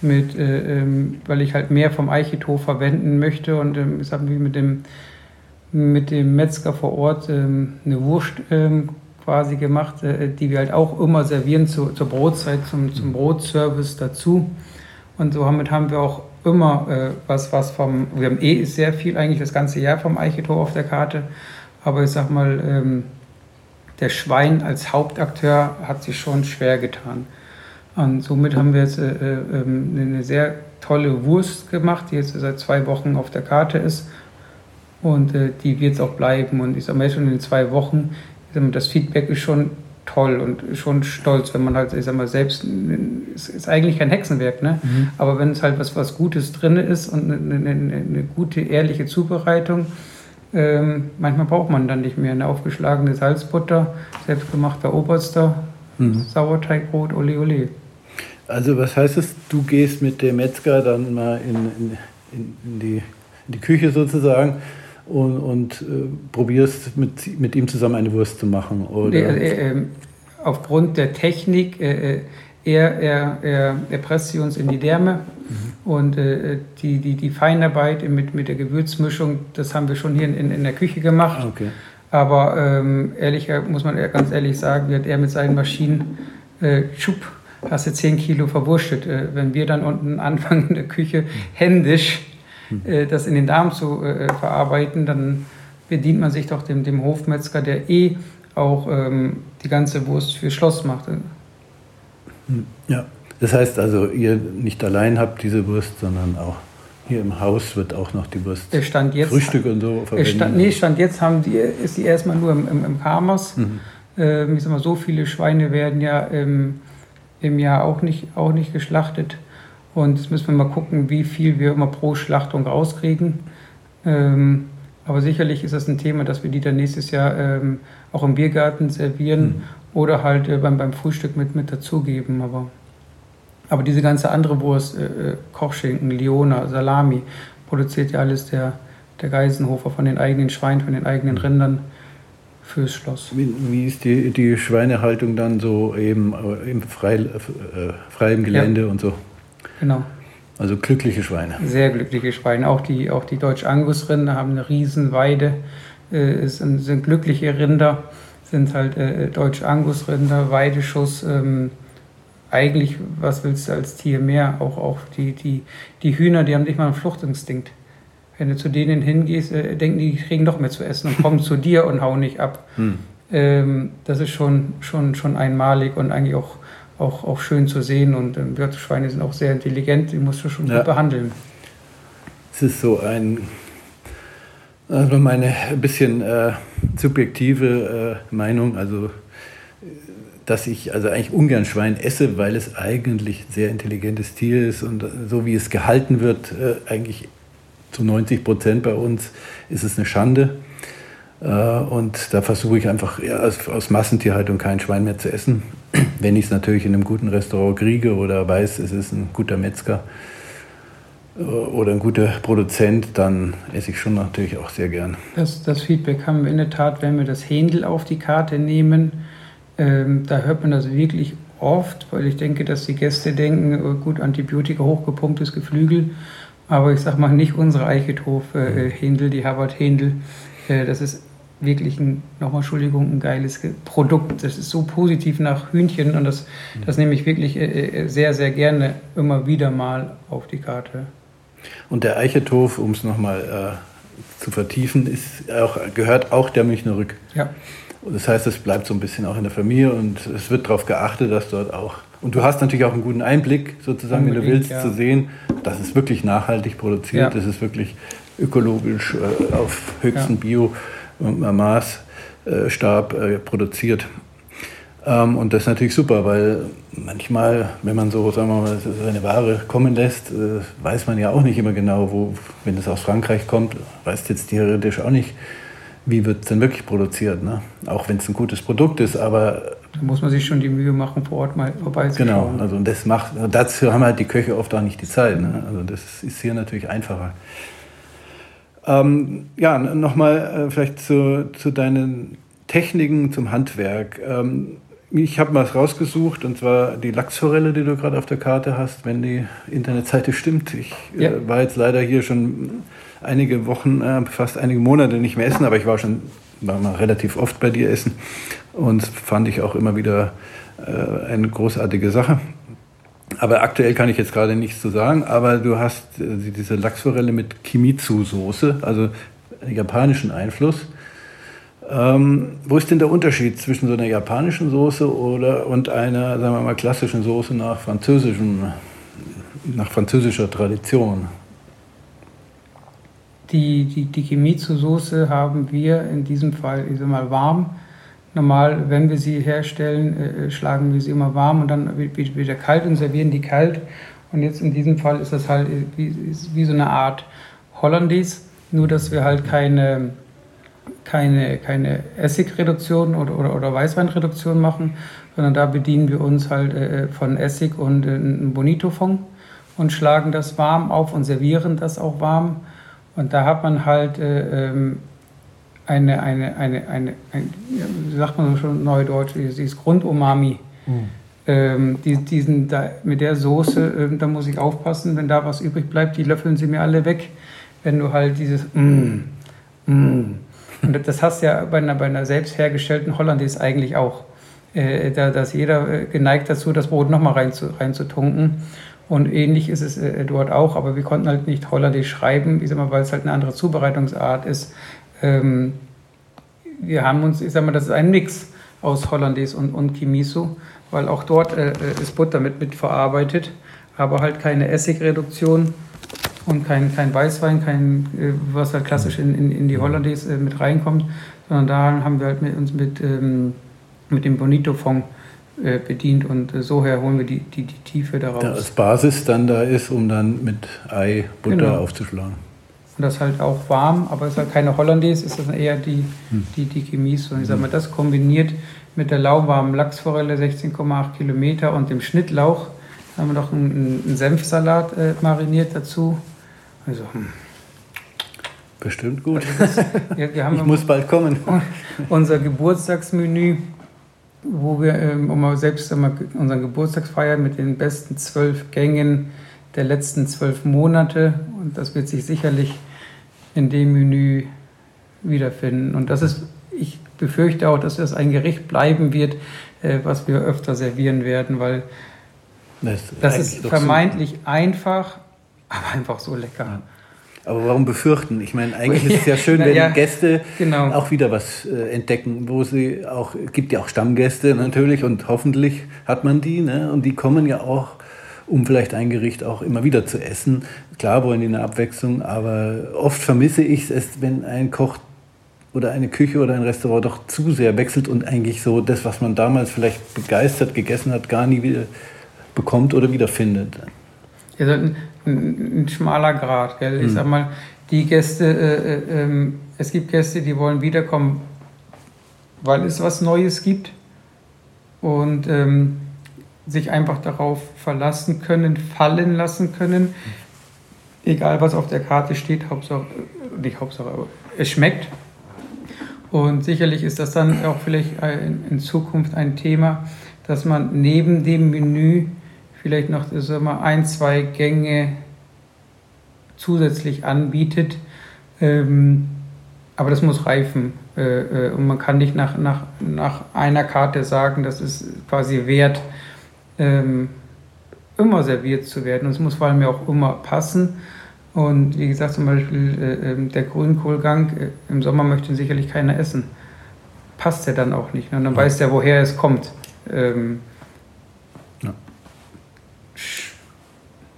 S3: mit, äh, ähm, weil ich halt mehr vom Eichetof verwenden möchte und ähm, ich habe mit dem, mit dem Metzger vor Ort ähm, eine Wurst ähm, quasi gemacht, äh, die wir halt auch immer servieren zu, zur Brotzeit, zum, zum Brotservice dazu. Und so damit haben wir auch immer äh, was, was vom, wir haben eh sehr viel eigentlich das ganze Jahr vom Eichetor auf der Karte, aber ich sag mal, ähm, der Schwein als Hauptakteur hat sich schon schwer getan. Und somit haben wir jetzt äh, äh, ähm, eine sehr tolle Wurst gemacht, die jetzt seit zwei Wochen auf der Karte ist. Und äh, die wird es auch bleiben. Und ich sage mal, schon in zwei Wochen, mal, das Feedback ist schon toll und schon stolz, wenn man halt, ich sag mal, selbst, es ist eigentlich kein Hexenwerk, ne? Mhm. Aber wenn es halt was, was Gutes drin ist und eine, eine, eine gute, ehrliche Zubereitung, ähm, manchmal braucht man dann nicht mehr eine aufgeschlagene Salzbutter, selbstgemachter Oberster, mhm. Sauerteigbrot, ole ole.
S2: Also was heißt es, du gehst mit dem Metzger dann mal in, in, in, die, in die Küche sozusagen und, und äh, probierst mit, mit ihm zusammen eine Wurst zu machen? Oder?
S3: Äh, äh, aufgrund der Technik, äh, äh, er, er, er, er presst sie uns in die Därme mhm. und äh, die, die, die Feinarbeit mit, mit der Gewürzmischung, das haben wir schon hier in, in der Küche gemacht.
S2: Ah, okay.
S3: Aber ähm, ehrlich, muss man ganz ehrlich sagen, wird er mit seinen Maschinen äh, schupp, hast du 10 Kilo verwurstet. Äh, wenn wir dann unten anfangen in der Küche händisch äh, das in den Darm zu äh, verarbeiten, dann bedient man sich doch dem, dem Hofmetzger, der eh auch ähm, die ganze Wurst für Schloss macht.
S2: Hm, ja, das heißt also, ihr nicht allein habt diese Wurst, sondern auch hier im Haus wird auch noch die Wurst,
S3: stand jetzt,
S2: Frühstück und so
S3: verwendet. Stand, nee, Stand jetzt haben die, ist die erstmal nur im, im, im Karmos. Mhm. Ähm, ich sag mal, so viele Schweine werden ja im, im Jahr auch nicht, auch nicht geschlachtet. Und jetzt müssen wir mal gucken, wie viel wir immer pro Schlachtung rauskriegen. Ähm, aber sicherlich ist das ein Thema, dass wir die dann nächstes Jahr ähm, auch im Biergarten servieren mhm. oder halt äh, beim, beim Frühstück mit, mit dazugeben. Aber, aber diese ganze andere Wurst, äh, äh Kochschinken, Liona, Salami, produziert ja alles der, der Geisenhofer von den eigenen Schweinen, von den eigenen Rindern fürs Schloss.
S2: Wie, wie ist die, die Schweinehaltung dann so eben äh, im frei, äh, freiem Gelände ja. und so?
S3: Genau.
S2: Also glückliche Schweine.
S3: Sehr glückliche Schweine. Auch die, auch die Deutsch-Angus-Rinder haben eine Riesenweide, äh, sind, sind glückliche Rinder, sind halt äh, Deutsch-Angus-Rinder, Weideschuss. Ähm, eigentlich, was willst du als Tier mehr? Auch, auch die, die, die Hühner, die haben nicht mal einen Fluchtinstinkt. Wenn du zu denen hingehst, äh, denken die, die kriegen noch mehr zu essen und kommen zu dir und hauen nicht ab. Hm. Ähm, das ist schon, schon, schon einmalig und eigentlich auch auch, auch schön zu sehen. Und ähm, Schweine sind auch sehr intelligent, die musst du schon ja. gut behandeln.
S2: Es ist so ein, also meine ein bisschen äh, subjektive äh, Meinung, also dass ich also eigentlich ungern Schwein esse, weil es eigentlich ein sehr intelligentes Tier ist und so wie es gehalten wird, äh, eigentlich zu 90 Prozent bei uns, ist es eine Schande. Äh, und da versuche ich einfach ja, aus, aus, Massentierhaltung kein Schwein mehr zu essen. Wenn ich es natürlich in einem guten Restaurant kriege oder weiß, es ist ein guter Metzger äh, oder ein guter Produzent, dann esse ich schon natürlich auch sehr gern.
S3: Das, das Feedback haben wir in der Tat, wenn wir das Händel auf die Karte nehmen. Ähm, da hört man das wirklich oft, weil ich denke, dass die Gäste denken, oh, gut, Antibiotika, hochgepumptes Geflügel. Aber ich sage mal nicht unsere Eichethof-Händel, äh, die Harvard-Händel. Äh, das ist wirklich ein, nochmal Entschuldigung, ein geiles Produkt. Das ist so positiv nach Hühnchen und das, das nehme ich wirklich äh, äh, sehr, sehr gerne immer wieder mal auf die Karte.
S2: Und der Eichethof, um es nochmal äh, zu vertiefen, ist auch, gehört auch der Münchner Rück.
S3: Ja.
S2: Das heißt, es bleibt so ein bisschen auch in der Familie und es wird darauf geachtet, dass dort auch. Und du hast natürlich auch einen guten Einblick, sozusagen, Unbedingt, wenn du willst, ja. zu sehen, dass es wirklich nachhaltig produziert, ja. das ist wirklich ökologisch äh, auf höchstem ja. Bio. Maßstab äh, produziert. Ähm, und das ist natürlich super, weil manchmal, wenn man so, sagen wir mal, seine Ware kommen lässt, äh, weiß man ja auch nicht immer genau, wo, wenn es aus Frankreich kommt, weiß jetzt theoretisch auch nicht, wie wird es denn wirklich produziert. Ne? Auch wenn es ein gutes Produkt ist, aber.
S3: Da muss man sich schon die Mühe machen, vor Ort mal vorbeizuschauen.
S2: Genau, also und das macht, dazu haben halt die Köche oft auch nicht die Zeit. Ne? Also das ist hier natürlich einfacher. Ähm, ja, nochmal äh, vielleicht zu, zu deinen Techniken, zum Handwerk. Ähm, ich habe was rausgesucht und zwar die Lachsforelle, die du gerade auf der Karte hast, wenn die Internetseite stimmt. Ich äh, ja. äh, war jetzt leider hier schon einige Wochen, äh, fast einige Monate nicht mehr essen, aber ich war schon war mal relativ oft bei dir essen und fand ich auch immer wieder äh, eine großartige Sache. Aber aktuell kann ich jetzt gerade nichts zu sagen, aber du hast äh, diese Lachsforelle mit Kimitsu-Soße, also japanischen Einfluss. Ähm, wo ist denn der Unterschied zwischen so einer japanischen Soße oder, und einer, sagen wir mal, klassischen Soße nach, französischem, nach französischer Tradition?
S3: Die, die, die Kimitsu-Soße haben wir in diesem Fall ich sag mal, warm. Normal, wenn wir sie herstellen, äh, schlagen wir sie immer warm und dann wieder kalt und servieren die kalt. Und jetzt in diesem Fall ist das halt wie, wie so eine Art Hollandaise, nur dass wir halt keine keine, keine Essigreduktion oder, oder, oder Weißweinreduktion machen, sondern da bedienen wir uns halt äh, von Essig und äh, einem und schlagen das warm auf und servieren das auch warm. Und da hat man halt äh, ähm, eine, eine, eine, eine, ein, wie sagt man schon neudeutsch, dieses Grundumami. Mhm. Ähm, die, diesen, da, mit der Soße, äh, da muss ich aufpassen, wenn da was übrig bleibt, die löffeln sie mir alle weg. Wenn du halt dieses mm, mm, und das hast du ja bei einer, bei einer selbst hergestellten Hollandaise eigentlich auch. Äh, da, dass jeder äh, geneigt dazu, das Brot nochmal rein zu, reinzutunken. Und ähnlich ist es äh, dort auch, aber wir konnten halt nicht Hollandaise schreiben, ich sag mal, weil es halt eine andere Zubereitungsart ist. Ähm, wir haben uns, ich sag mal, das ist ein Mix aus Hollandaise und, und Kimisu, weil auch dort äh, äh ist Butter mit, mit verarbeitet, aber halt keine Essigreduktion und kein, kein Weißwein, kein, äh, was halt klassisch in, in, in die Hollandaise äh, mit reinkommt, sondern da haben wir halt mit, uns mit, ähm, mit dem Bonito-Fond äh, bedient und äh, so her holen wir die, die, die Tiefe daraus.
S2: Der als Basis dann da ist, um dann mit Ei, Butter genau. aufzuschlagen.
S3: Und das halt auch warm, aber es ist halt keine Hollandaise, es ist eher die, hm. die, die Chemise. Und ich sage mal, das kombiniert mit der lauwarmen Lachsforelle, 16,8 Kilometer und dem Schnittlauch, haben wir noch einen, einen Senfsalat äh, mariniert dazu also, hm.
S2: Bestimmt gut. Also das, ja, ich muss bald kommen.
S3: Unser Geburtstagsmenü, wo wir ähm, selbst unseren Geburtstag feiern mit den besten zwölf Gängen der letzten zwölf Monate. Und das wird sich sicherlich in dem Menü wiederfinden. Und das ist, ich befürchte auch, dass das ein Gericht bleiben wird, äh, was wir öfter servieren werden, weil das, das ist vermeintlich so. einfach, aber einfach so lecker.
S2: Aber warum befürchten? Ich meine, eigentlich ist es ja schön, wenn ja, Gäste genau. auch wieder was äh, entdecken, wo sie auch, gibt ja auch Stammgäste natürlich und hoffentlich hat man die, ne? und die kommen ja auch, um vielleicht ein Gericht auch immer wieder zu essen. Klar wollen die eine Abwechslung, aber oft vermisse ich es, wenn ein Koch oder eine Küche oder ein Restaurant doch zu sehr wechselt und eigentlich so das, was man damals vielleicht begeistert gegessen hat, gar nie wieder bekommt oder wiederfindet.
S3: Also ein, ein, ein schmaler Grad. Gell? Ich mhm. sag mal, die Gäste, äh, äh, ähm, es gibt Gäste, die wollen wiederkommen, weil es was Neues gibt und ähm, sich einfach darauf verlassen können, fallen lassen können. Egal was auf der Karte steht, Hauptsache, nicht Hauptsache, aber es schmeckt. Und sicherlich ist das dann auch vielleicht in Zukunft ein Thema, dass man neben dem Menü vielleicht noch sagen ein, zwei Gänge zusätzlich anbietet. Ähm, aber das muss reifen. Äh, äh, und man kann nicht nach, nach, nach einer Karte sagen, das ist quasi wert, ähm, immer serviert zu werden. Und es muss vor allem ja auch immer passen. Und wie gesagt, zum Beispiel äh, ähm, der Grünkohlgang, äh, im Sommer möchte sicherlich keiner essen. Passt ja dann auch nicht. Ne? Und dann ja. weiß der, woher es kommt. Ähm,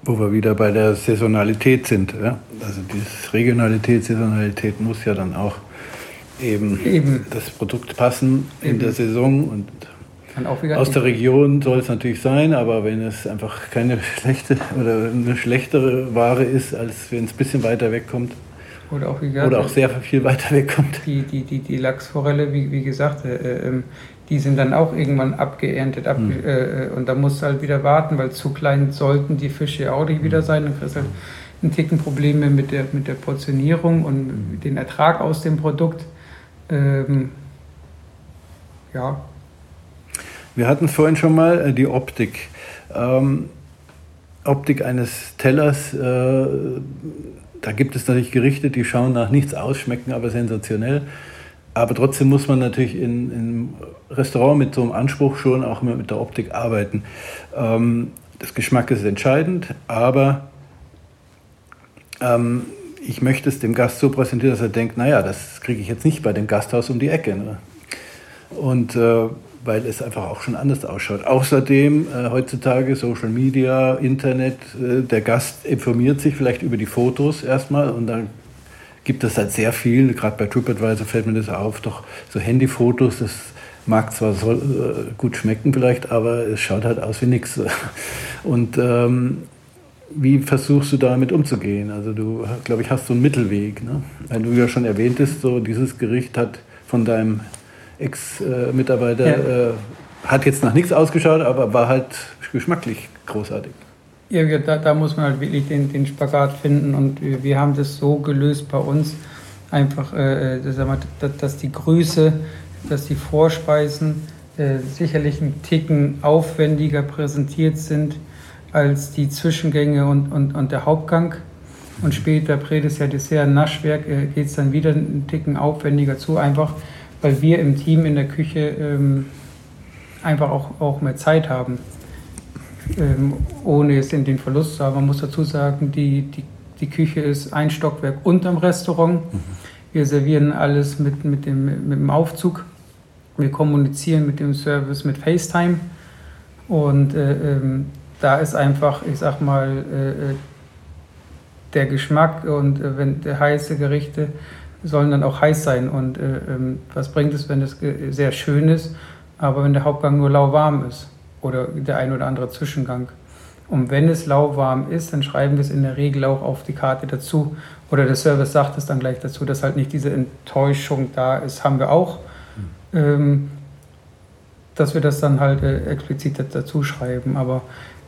S2: Wo wir wieder bei der Saisonalität sind. Ja? Also diese Regionalität, Saisonalität muss ja dann auch eben, eben. das Produkt passen eben. in der Saison und aus der Region soll es natürlich sein, aber wenn es einfach keine schlechte oder eine schlechtere Ware ist, als wenn es ein bisschen weiter wegkommt. Oder auch, gesagt, oder auch sehr viel weiter wegkommt.
S3: Die, die, die, die Lachsforelle, wie, wie gesagt, äh, äh, die sind dann auch irgendwann abgeerntet. Ab, mhm. äh, und da musst du halt wieder warten, weil zu klein sollten die Fische auch nicht wieder hm. sein. Dann kriegst du halt einen Ticken Probleme mit der, mit der Portionierung und mhm. den Ertrag aus dem Produkt. Ähm, ja.
S2: Wir hatten vorhin schon mal äh, die Optik. Ähm, Optik eines Tellers, äh, da gibt es natürlich Gerichte, die schauen nach nichts aus, schmecken aber sensationell. Aber trotzdem muss man natürlich in, im Restaurant mit so einem Anspruch schon auch immer mit der Optik arbeiten. Ähm, das Geschmack ist entscheidend, aber ähm, ich möchte es dem Gast so präsentieren, dass er denkt, naja, das kriege ich jetzt nicht bei dem Gasthaus um die Ecke. Ne? Und äh, weil es einfach auch schon anders ausschaut. Außerdem äh, heutzutage Social Media, Internet, äh, der Gast informiert sich vielleicht über die Fotos erstmal und dann gibt es halt sehr viel, gerade bei TripAdvisor fällt mir das auf, doch so Handyfotos, das mag zwar so, äh, gut schmecken vielleicht, aber es schaut halt aus wie nichts. Und ähm, wie versuchst du damit umzugehen? Also du, glaube ich, hast so einen Mittelweg. Ne? Weil du ja schon erwähntest, so dieses Gericht hat von deinem Ex-Mitarbeiter, ja. äh, hat jetzt nach nichts ausgeschaut, aber war halt geschmacklich großartig.
S3: Ja, da, da muss man halt wirklich den, den Spagat finden und wir, wir haben das so gelöst bei uns, einfach, äh, äh dass, die Grüße, dass die Vorspeisen äh, sicherlich ein Ticken aufwendiger präsentiert sind als die Zwischengänge und, und, und der Hauptgang. Und später Prädis ja Dessert, Naschwerk, äh, geht es dann wieder einen Ticken aufwendiger zu, einfach weil wir im Team in der Küche ähm, einfach auch, auch mehr Zeit haben, ähm, ohne es in den Verlust zu haben. Man muss dazu sagen, die, die, die Küche ist ein Stockwerk unterm Restaurant. Mhm. Wir servieren alles mit, mit, dem, mit dem Aufzug. Wir kommunizieren mit dem Service mit FaceTime. Und äh, ähm, da ist einfach, ich sag mal, äh, äh der Geschmack und äh, wenn der heiße Gerichte sollen dann auch heiß sein. Und äh, ähm, was bringt es, wenn es sehr schön ist, aber wenn der Hauptgang nur lauwarm ist oder der ein oder andere Zwischengang? Und wenn es lauwarm ist, dann schreiben wir es in der Regel auch auf die Karte dazu. Oder der Service sagt es dann gleich dazu, dass halt nicht diese Enttäuschung da ist, haben wir auch. Mhm. Ähm, dass wir das dann halt äh, explizit dazu schreiben. Aber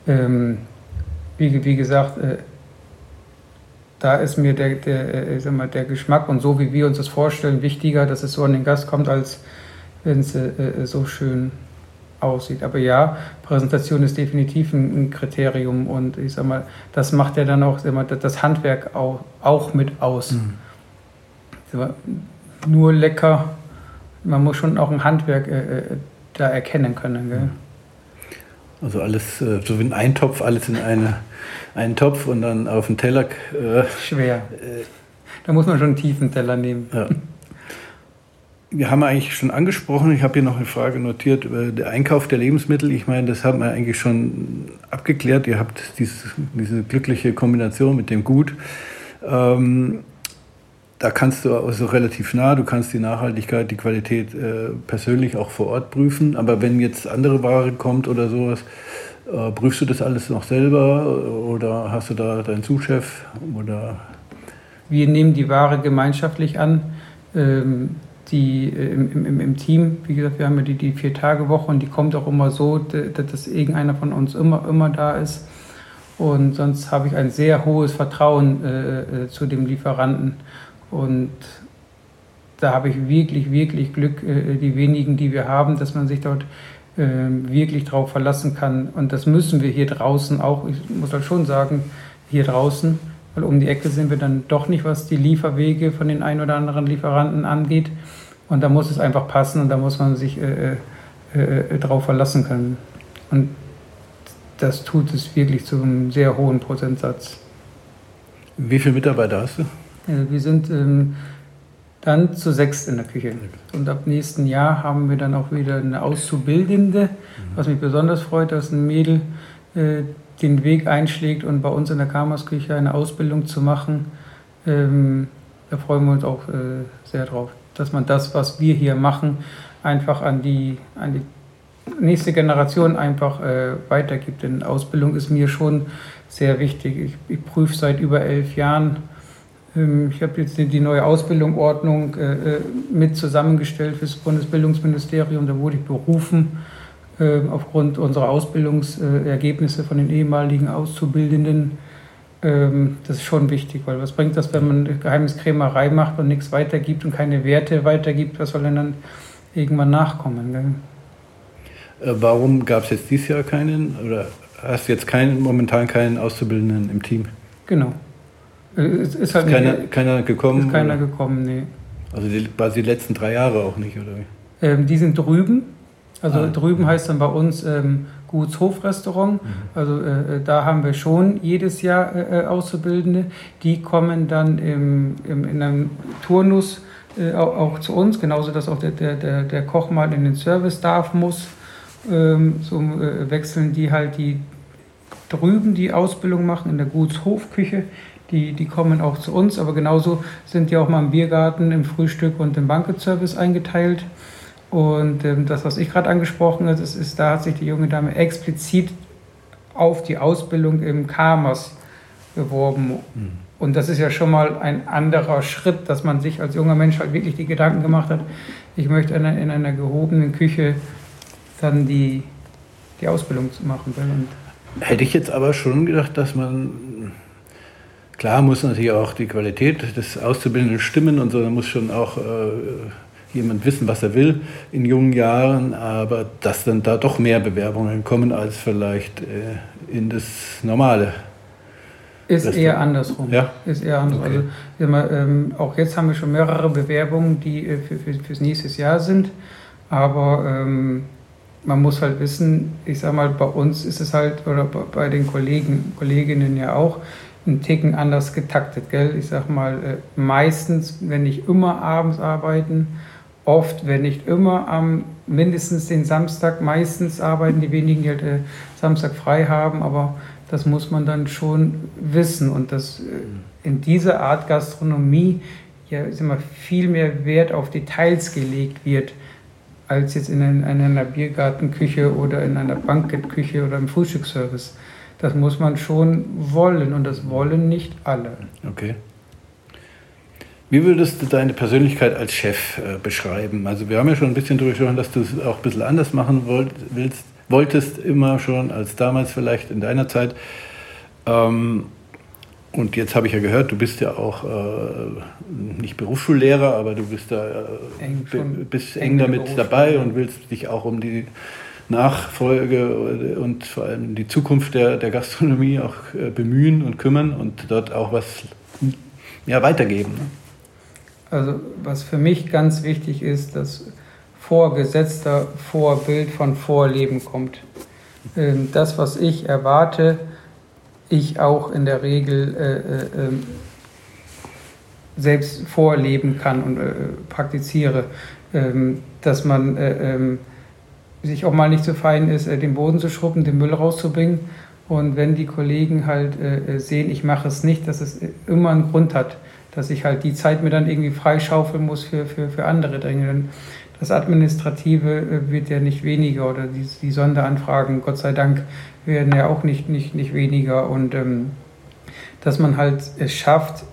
S3: ähm, wie, wie gesagt, äh, da ist mir der, der, äh, sag mal, der Geschmack und so, wie wir uns das vorstellen, wichtiger, dass es so an den Gast kommt, als wenn es äh, äh, so schön aussieht. Aber ja, Präsentation ist definitiv ein, ein, Kriterium und ich sag mal, das macht ja dann auch sag mal, das Handwerk auch, auch mit aus. Mhm. Mal, nur lecker, man muss schon auch ein Handwerk äh, äh da erkennen können. Gell?
S2: Also alles, äh, so wie ein Eintopf, alles in eine einen Topf und dann auf den Teller.
S3: Äh, Schwer. Äh, da muss man schon einen tiefen Teller nehmen. Ja.
S2: Wir haben eigentlich schon angesprochen, ich habe hier noch eine Frage notiert, über den Einkauf der Lebensmittel. Ich meine, das haben wir eigentlich schon abgeklärt. Ihr habt dieses, diese glückliche Kombination mit dem Gut. Ähm, da kannst du also relativ nah, du kannst die Nachhaltigkeit, die Qualität äh, persönlich auch vor Ort prüfen. Aber wenn jetzt andere Ware kommt oder sowas, äh, prüfst du das alles noch selber oder hast du da deinen Zuschef? Oder?
S3: Wir nehmen die Ware gemeinschaftlich an. Ähm, die, äh, im, im, im, Team, wie gesagt, wir haben ja die, die Vier-Tage-Woche und die kommt auch immer so, dass irgendeiner von uns immer, immer da ist. Und sonst habe ich ein sehr hohes Vertrauen äh, äh, zu dem Lieferanten. Und da habe ich wirklich, wirklich Glück, äh, die wenigen, die wir haben, dass man sich dort ähm, wirklich darauf verlassen kann. Und das müssen wir hier draußen auch, ich muss halt schon sagen, hier draußen, weil um die Ecke sind wir dann doch nicht, was die Lieferwege von den ein oder anderen Lieferanten angeht. Und da muss es einfach passen und da muss man sich äh, äh, äh darauf verlassen können. Und das tut es wirklich zu einem sehr hohen Prozentsatz.
S2: Wie viele Mitarbeiter hast du?
S3: Wir sind ähm, dann zu sechs in der Küche. Und ab nächsten Jahr haben wir dann auch wieder eine Auszubildende, mhm. was mich besonders freut, dass ein Mädel äh, den Weg einschlägt und bei uns in der Karmersküche eine Ausbildung zu machen. Ähm, da freuen wir uns auch äh, sehr drauf, dass man das, was wir hier machen, einfach an die, an die nächste Generation einfach äh, weitergibt. Denn Ausbildung ist mir schon sehr wichtig. Ich, ich prüfe seit über elf Jahren ich habe jetzt die neue Ausbildungsordnung äh, äh, mit zusammengestellt für das Bundesbildungsministerium. Da wurde ich berufen ähm, aufgrund unserer Ausbildungsergebnisse von den ehemaligen Auszubildenden. Ähm, das ist schon wichtig, weil was bringt das, wenn man Geheimniskrämerei macht und nichts weitergibt und keine Werte weitergibt? Was soll denn dann irgendwann nachkommen?
S2: Äh, warum gab es jetzt dieses Jahr keinen oder hast du jetzt keinen, momentan keinen Auszubildenden im Team?
S3: Genau.
S2: Es ist halt ist keiner, nicht, keiner gekommen?
S3: Ist keiner oder? gekommen, nee.
S2: Also die, quasi die letzten drei Jahre auch nicht, oder wie?
S3: Ähm, die sind drüben. Also ah. drüben heißt dann bei uns ähm, Gutshofrestaurant. Mhm. Also äh, äh, da haben wir schon jedes Jahr äh, äh, Auszubildende. Die kommen dann im, im, in einem Turnus äh, auch, auch, zu uns, genauso dass auch der, der, der Koch mal in den Service darf muss. Ähm, so äh, wechseln die halt die drüben die Ausbildung machen in der Gutshofküche. Die, die kommen auch zu uns, aber genauso sind die auch mal im Biergarten, im Frühstück und im Bankettservice eingeteilt. Und ähm, das, was ich gerade angesprochen habe, ist, ist, da hat sich die junge Dame explizit auf die Ausbildung im Kamas beworben. Mhm. Und das ist ja schon mal ein anderer Schritt, dass man sich als junger Mensch halt wirklich die Gedanken gemacht hat, ich möchte in einer, in einer gehobenen Küche dann die, die Ausbildung machen will.
S2: Hätte ich jetzt aber schon gedacht, dass man, klar muss natürlich auch die Qualität des Auszubildenden stimmen und so, da muss schon auch äh, jemand wissen, was er will in jungen Jahren, aber dass dann da doch mehr Bewerbungen kommen als vielleicht äh, in das normale.
S3: Ist Restaurant. eher andersrum.
S2: Ja?
S3: Ist eher andersrum. Okay. Also, mal, ähm, auch jetzt haben wir schon mehrere Bewerbungen, die äh, für, für, fürs nächste Jahr sind, aber ähm, man muss halt wissen, ich sag mal, bei uns ist es halt, oder bei den Kollegen, Kolleginnen ja auch, ein Ticken anders getaktet, gell? Ich sag mal, äh, meistens, wenn nicht immer abends arbeiten, oft, wenn nicht immer, am mindestens den Samstag, meistens arbeiten die wenigen, die halt äh, Samstag frei haben, aber das muss man dann schon wissen und dass äh, in dieser Art Gastronomie ja immer viel mehr Wert auf Details gelegt wird als jetzt in, in einer Biergartenküche oder in einer Bankettküche oder im Frühstücksservice. Das muss man schon wollen und das wollen nicht alle.
S2: Okay. Wie würdest du deine Persönlichkeit als Chef äh, beschreiben? Also wir haben ja schon ein bisschen darüber gesprochen, dass du es auch ein bisschen anders machen wollt, willst, wolltest, immer schon als damals vielleicht in deiner Zeit. Ähm, und jetzt habe ich ja gehört, du bist ja auch äh, nicht Berufsschullehrer, aber du bist da äh, eng, bist eng damit dabei und willst dich auch um die Nachfolge und vor allem die Zukunft der, der Gastronomie auch äh, bemühen und kümmern und dort auch was ja, weitergeben. Ne?
S3: Also was für mich ganz wichtig ist, dass Vorgesetzter Vorbild von Vorleben kommt. Ähm, das, was ich erwarte, ich auch in der Regel äh, äh, ähm, selbst vorleben kann und äh, praktiziere. Ähm, dass man äh, sich auch mal nicht so fein ist, äh, den Boden zu schrubben, den Müll rauszubringen. Und wenn die Kollegen halt äh, sehen, ich mache es nicht, dass es immer einen Grund hat, dass ich halt die Zeit mir dann irgendwie freischaufeln muss für, für, für andere Dinge. Das Administrative wird ja nicht weniger oder die, die Sonderanfragen, Gott sei Dank, werden ja auch nicht, nicht, nicht weniger. Und ähm, dass man halt es schafft,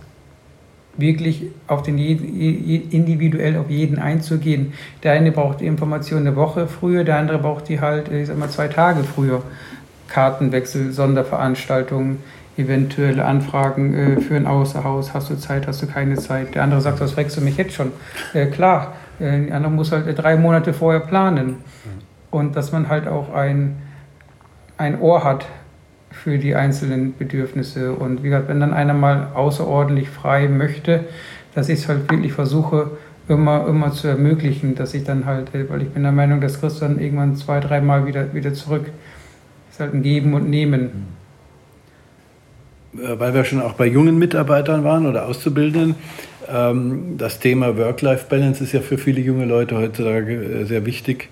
S3: wirklich auf den individuell auf jeden einzugehen. Der eine braucht die Information eine Woche früher, der andere braucht die halt, ich sag mal, zwei Tage früher. Kartenwechsel, Sonderveranstaltungen, eventuelle Anfragen äh, für ein Außerhaus. Hast du Zeit, hast du keine Zeit? Der andere sagt, was fragst du mich jetzt schon? Äh, klar, äh, der andere muss halt drei Monate vorher planen. Und dass man halt auch ein ein Ohr hat für die einzelnen Bedürfnisse. Und wie gesagt, wenn dann einer mal außerordentlich frei möchte, dass ich es halt wirklich versuche, immer, immer zu ermöglichen, dass ich dann halt, weil ich bin der Meinung, das kriegst du dann irgendwann zwei, dreimal wieder, wieder zurück. Das ist halt ein Geben und Nehmen.
S2: Äh, weil wir schon auch bei jungen Mitarbeitern waren oder Auszubildenden, ähm, das Thema Work-Life-Balance ist ja für viele junge Leute heutzutage äh, sehr wichtig.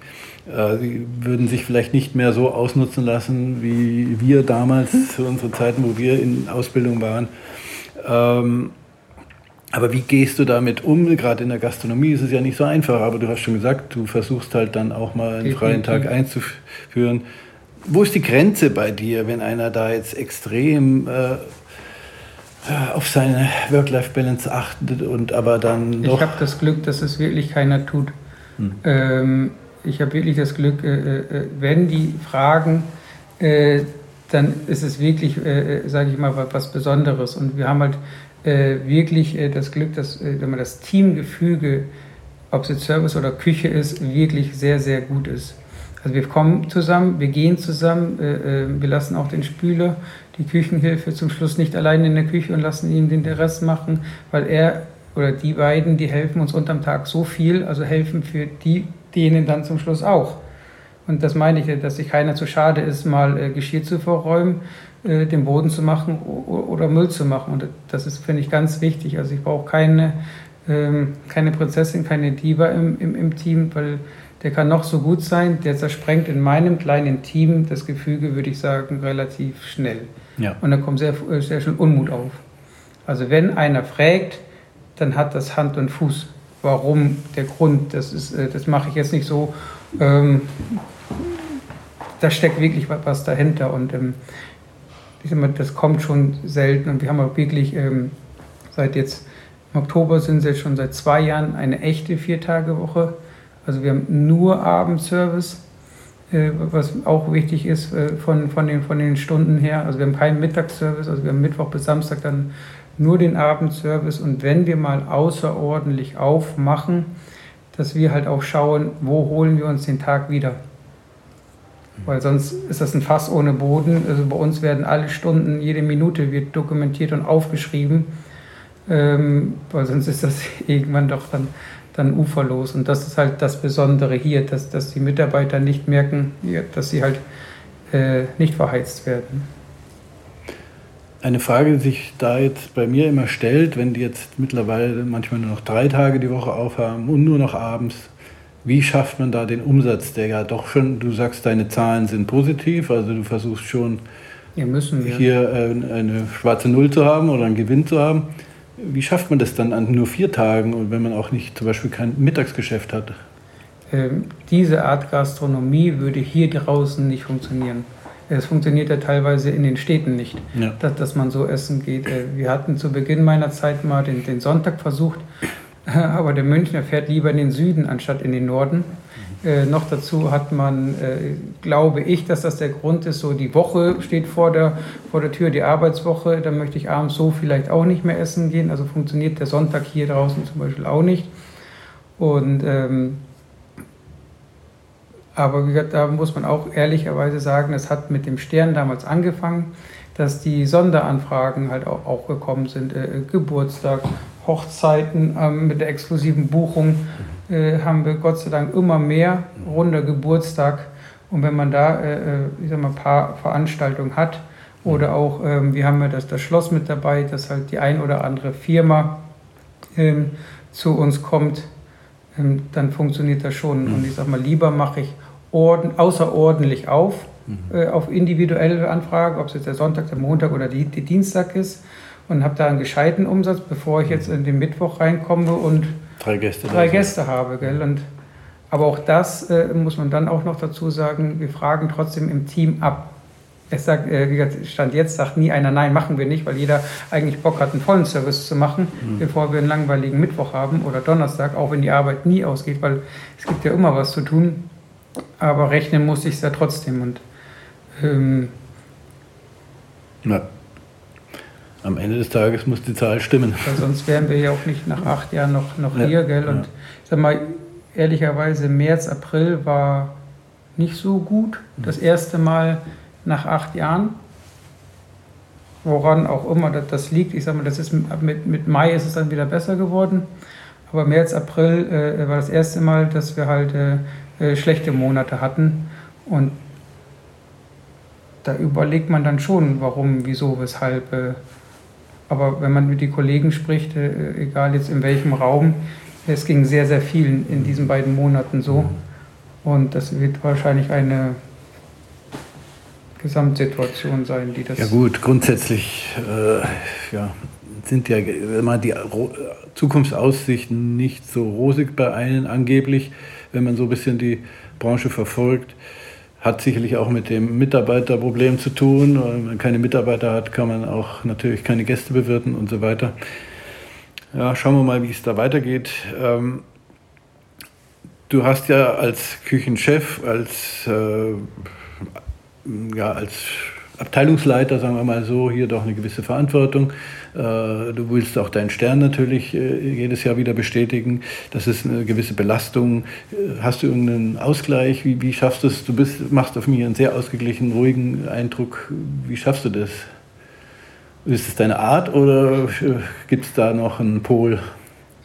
S2: Äh, sie würden sich vielleicht nicht mehr so ausnutzen lassen, wie wir damals zu unseren Zeiten, wo wir in Ausbildung waren. Ähm, aber wie gehst du damit um? Gerade in der Gastronomie ist es ja nicht so einfach, aber du hast schon gesagt, du versuchst halt dann auch mal einen freien Tag einzuführen. Wo ist die Grenze bei dir, wenn einer da jetzt extrem äh, auf seine Work-Life-Balance achtet und aber dann
S3: doch... Ich habe das Glück, dass es wirklich keiner tut. Hm. Ähm, ich habe wirklich das Glück, äh, äh, äh, wenn die fragen, dann ist es wirklich, sage ich mal, was Besonderes. Und wir haben halt wirklich das Glück, dass wenn man das Teamgefüge, ob es jetzt Service oder Küche ist, wirklich sehr, sehr gut ist. Also wir kommen zusammen, wir gehen zusammen, äh, wir lassen auch den Spüler, die Küchenhilfe zum Schluss nicht allein in der Küche und lassen ihn den Rest machen, weil er oder die beiden, die helfen uns unterm Tag so viel, also helfen für die, denen dann zum Schluss auch. Und das meine ich, dass sich keiner zu schade ist, mal äh, Geschirr zu verräumen, äh, den Boden zu machen oder Müll zu machen. Und das ist, finde ich, ganz wichtig. Also ich brauche keine, ähm, keine Prinzessin, keine Diva im, im, im Team, weil der kann noch so gut sein, der zersprengt in meinem kleinen Team das Gefüge, würde ich sagen, relativ schnell. Ja. Und da kommt sehr, äh, sehr schnell Unmut auf. Also wenn einer fragt, dann hat das Hand und Fuß. Warum, der Grund, das, ist, äh, das mache ich jetzt nicht so. Ähm, da steckt wirklich was dahinter und ähm, ich sag mal, das kommt schon selten und wir haben auch wirklich ähm, seit jetzt im Oktober sind es jetzt schon seit zwei Jahren eine echte Viertagewoche. Also wir haben nur Abendservice, äh, was auch wichtig ist äh, von, von, den, von den Stunden her. Also wir haben keinen Mittagsservice, also wir haben Mittwoch bis Samstag dann nur den Abendservice und wenn wir mal außerordentlich aufmachen, dass wir halt auch schauen, wo holen wir uns den Tag wieder. Weil sonst ist das ein Fass ohne Boden. Also bei uns werden alle Stunden, jede Minute wird dokumentiert und aufgeschrieben. Ähm, weil sonst ist das irgendwann doch dann, dann uferlos. Und das ist halt das Besondere hier, dass, dass die Mitarbeiter nicht merken, dass sie halt äh, nicht verheizt werden.
S2: Eine Frage, die sich da jetzt bei mir immer stellt, wenn die jetzt mittlerweile manchmal nur noch drei Tage die Woche aufhaben und nur noch abends, wie schafft man da den Umsatz, der ja doch schon, du sagst, deine Zahlen sind positiv, also du versuchst schon
S3: ja, wir.
S2: hier äh, eine schwarze Null zu haben oder einen Gewinn zu haben. Wie schafft man das dann an nur vier Tagen und wenn man auch nicht zum Beispiel kein Mittagsgeschäft hat?
S3: Ähm, diese Art Gastronomie würde hier draußen nicht funktionieren. Es funktioniert ja teilweise in den Städten nicht, ja. dass, dass, man so essen geht. Äh, wir hatten zu Beginn meiner Zeit mal den, den Sonntag versucht, aber der Münchner fährt lieber in den Süden anstatt in den Norden. Äh, noch dazu hat man, äh, glaube ich, dass das der Grund ist, so die Woche steht vor der, vor der Tür, die Arbeitswoche, da möchte ich abends so vielleicht auch nicht mehr essen gehen. Also funktioniert der Sonntag hier draußen zum Beispiel auch nicht. Und ähm, aber da muss man auch ehrlicherweise sagen, es hat mit dem Stern damals angefangen, dass die Sonderanfragen halt auch, auch gekommen sind. Äh, Geburtstag, Hochzeiten ähm, mit der exklusiven Buchung äh, haben wir Gott sei Dank immer mehr, runder Geburtstag. Und wenn man da, äh, äh ich sag mal, ein paar Veranstaltungen hat, oder auch, ähm, wir haben ja das, das Schloss mit dabei, dass halt die ein oder andere Firma ähm, zu uns kommt, ähm, dann funktioniert das schon. Und ich sag mal, lieber mache ich außerordentlich auf, mhm. äh, auf individuelle Anfragen, ob es jetzt der Sonntag, der Montag oder die, die Dienstag ist und habe da einen gescheiten Umsatz, bevor ich jetzt in den Mittwoch reinkomme und
S2: drei Gäste,
S3: drei Gäste habe. Gell? Und, aber auch das äh, muss man dann auch noch dazu sagen, wir fragen trotzdem im Team ab. Es sagt, äh, Stand jetzt sagt nie einer, nein, machen wir nicht, weil jeder eigentlich Bock hat, einen vollen Service zu machen, mhm. bevor wir einen langweiligen Mittwoch haben oder Donnerstag, auch wenn die Arbeit nie ausgeht, weil es gibt ja immer was zu tun aber rechnen muss ich es ja trotzdem. Und ähm,
S2: Na, am Ende des Tages muss die Zahl stimmen.
S3: Sonst wären wir ja auch nicht nach acht Jahren noch, noch ja, hier, gell? Und ja. ich sag mal, ehrlicherweise, März, April war nicht so gut. Das erste Mal nach acht Jahren. Woran auch immer das, das liegt. Ich sag mal, das ist mit, mit Mai ist es dann wieder besser geworden. Aber März, April äh, war das erste Mal, dass wir halt äh, äh, schlechte Monate hatten. Und da überlegt man dann schon, warum, wieso, weshalb. Äh, aber wenn man mit den Kollegen spricht, äh, egal jetzt in welchem Raum, es ging sehr, sehr vielen in diesen beiden Monaten so. Und das wird wahrscheinlich eine Gesamtsituation sein, die das.
S2: Ja, gut, grundsätzlich äh, ja, sind ja immer die Zukunftsaussichten nicht so rosig bei allen angeblich wenn man so ein bisschen die Branche verfolgt. Hat sicherlich auch mit dem Mitarbeiterproblem zu tun. Wenn man keine Mitarbeiter hat, kann man auch natürlich keine Gäste bewirten und so weiter. Ja, schauen wir mal, wie es da weitergeht. Ähm, du hast ja als Küchenchef, als, äh, ja, als Abteilungsleiter, sagen wir mal so, hier doch eine gewisse Verantwortung. Äh, du willst auch deinen Stern natürlich äh, jedes Jahr wieder bestätigen. Das ist eine gewisse Belastung. Äh, hast du irgendeinen Ausgleich? Wie, wie schaffst du es? Du bist, machst auf mich einen sehr ausgeglichenen, ruhigen Eindruck. Wie schaffst du das? Ist es deine Art oder gibt es da noch einen Pol?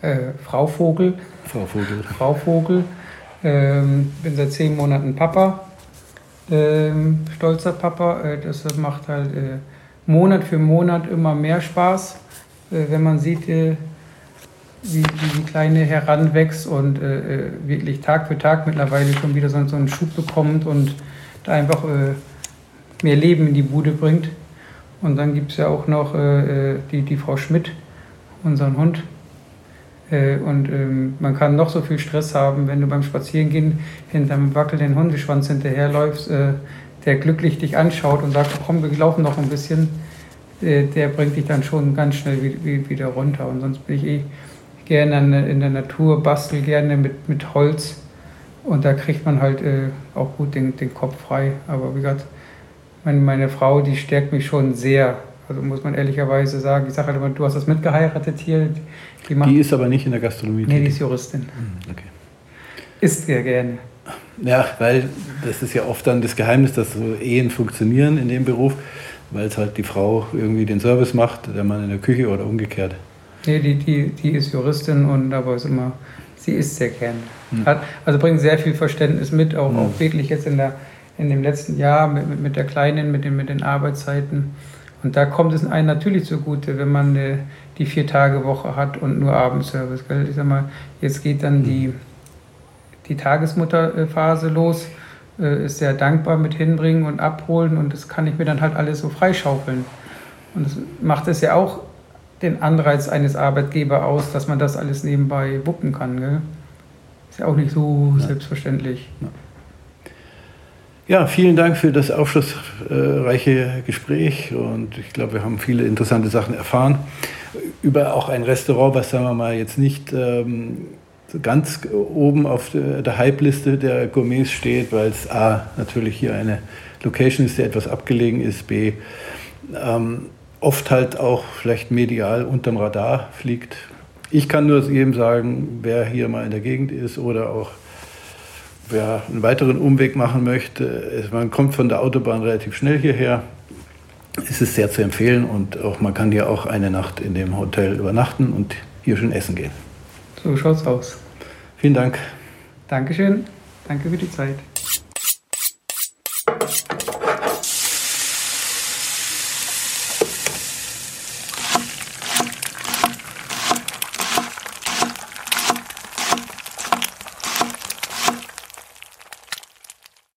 S3: Äh, Frau Vogel.
S2: Frau Vogel.
S3: Frau Vogel. Ähm, bin seit zehn Monaten Papa ähm, stolzer Papa. Äh, das macht halt äh, Monat für Monat immer mehr Spaß, äh, wenn man sieht, äh, wie, wie, die Kleine heranwächst und wirklich Tag für Tag mittlerweile schon wieder so, einen Schub bekommt und da einfach mehr Leben in die Bude bringt. Und dann gibt es ja auch noch die, die Frau Schmidt, unseren Hund, und ähm, man kann noch so viel Stress haben, wenn du beim Spazierengehen hinterm wackelnden Hundeschwanz hinterherläufst, äh, der glücklich dich anschaut und sagt, komm, wir laufen noch ein bisschen, äh, der bringt dich dann schon ganz schnell wieder runter. Und sonst bin ich eh gerne in der Natur, bastel gerne mit, mit Holz und da kriegt man halt auch gut den, den Kopf frei. Aber wie gesagt, meine Frau, die stärkt mich schon sehr also muss man ehrlicherweise sagen, ich sage halt immer, du hast das mitgeheiratet hier.
S2: Die, die ist aber nicht in der Gastronomie.
S3: Nee, die ist Juristin. Hm, okay. Isst sehr gerne.
S2: Ja, weil das ist ja oft dann das Geheimnis, dass so Ehen funktionieren in dem Beruf, weil es halt die Frau irgendwie den Service macht, der Mann in der Küche oder umgekehrt.
S3: Nee, die, die, die ist Juristin und aber ist immer, sie isst sehr gerne. Hm. Hat, also bringt sehr viel Verständnis mit, auch, hm. auch wirklich jetzt in, der, in dem letzten Jahr mit, mit, mit der Kleinen, mit den, mit den Arbeitszeiten und da kommt es einem natürlich zugute, wenn man äh, die Vier-Tage-Woche hat und nur Abendservice. Ich sag mal, jetzt geht dann die, die Tagesmutterphase los, äh, ist sehr dankbar mit hinbringen und abholen und das kann ich mir dann halt alles so freischaufeln. Und das macht es ja auch den Anreiz eines Arbeitgebers aus, dass man das alles nebenbei wuppen kann. Gell? Ist ja auch nicht so ja. selbstverständlich. Ja.
S2: Ja, vielen Dank für das aufschlussreiche Gespräch und ich glaube, wir haben viele interessante Sachen erfahren über auch ein Restaurant, was sagen wir mal jetzt nicht ähm, ganz oben auf der Hype-Liste der Gourmets steht, weil es A natürlich hier eine Location ist, die etwas abgelegen ist, B ähm, oft halt auch vielleicht medial unterm Radar fliegt. Ich kann nur jedem sagen, wer hier mal in der Gegend ist oder auch wer einen weiteren Umweg machen möchte, man kommt von der Autobahn relativ schnell hierher. Es ist sehr zu empfehlen und auch man kann hier auch eine Nacht in dem Hotel übernachten und hier schön essen gehen.
S3: So schaut's aus.
S2: Vielen Dank.
S3: Dankeschön. Danke für die Zeit.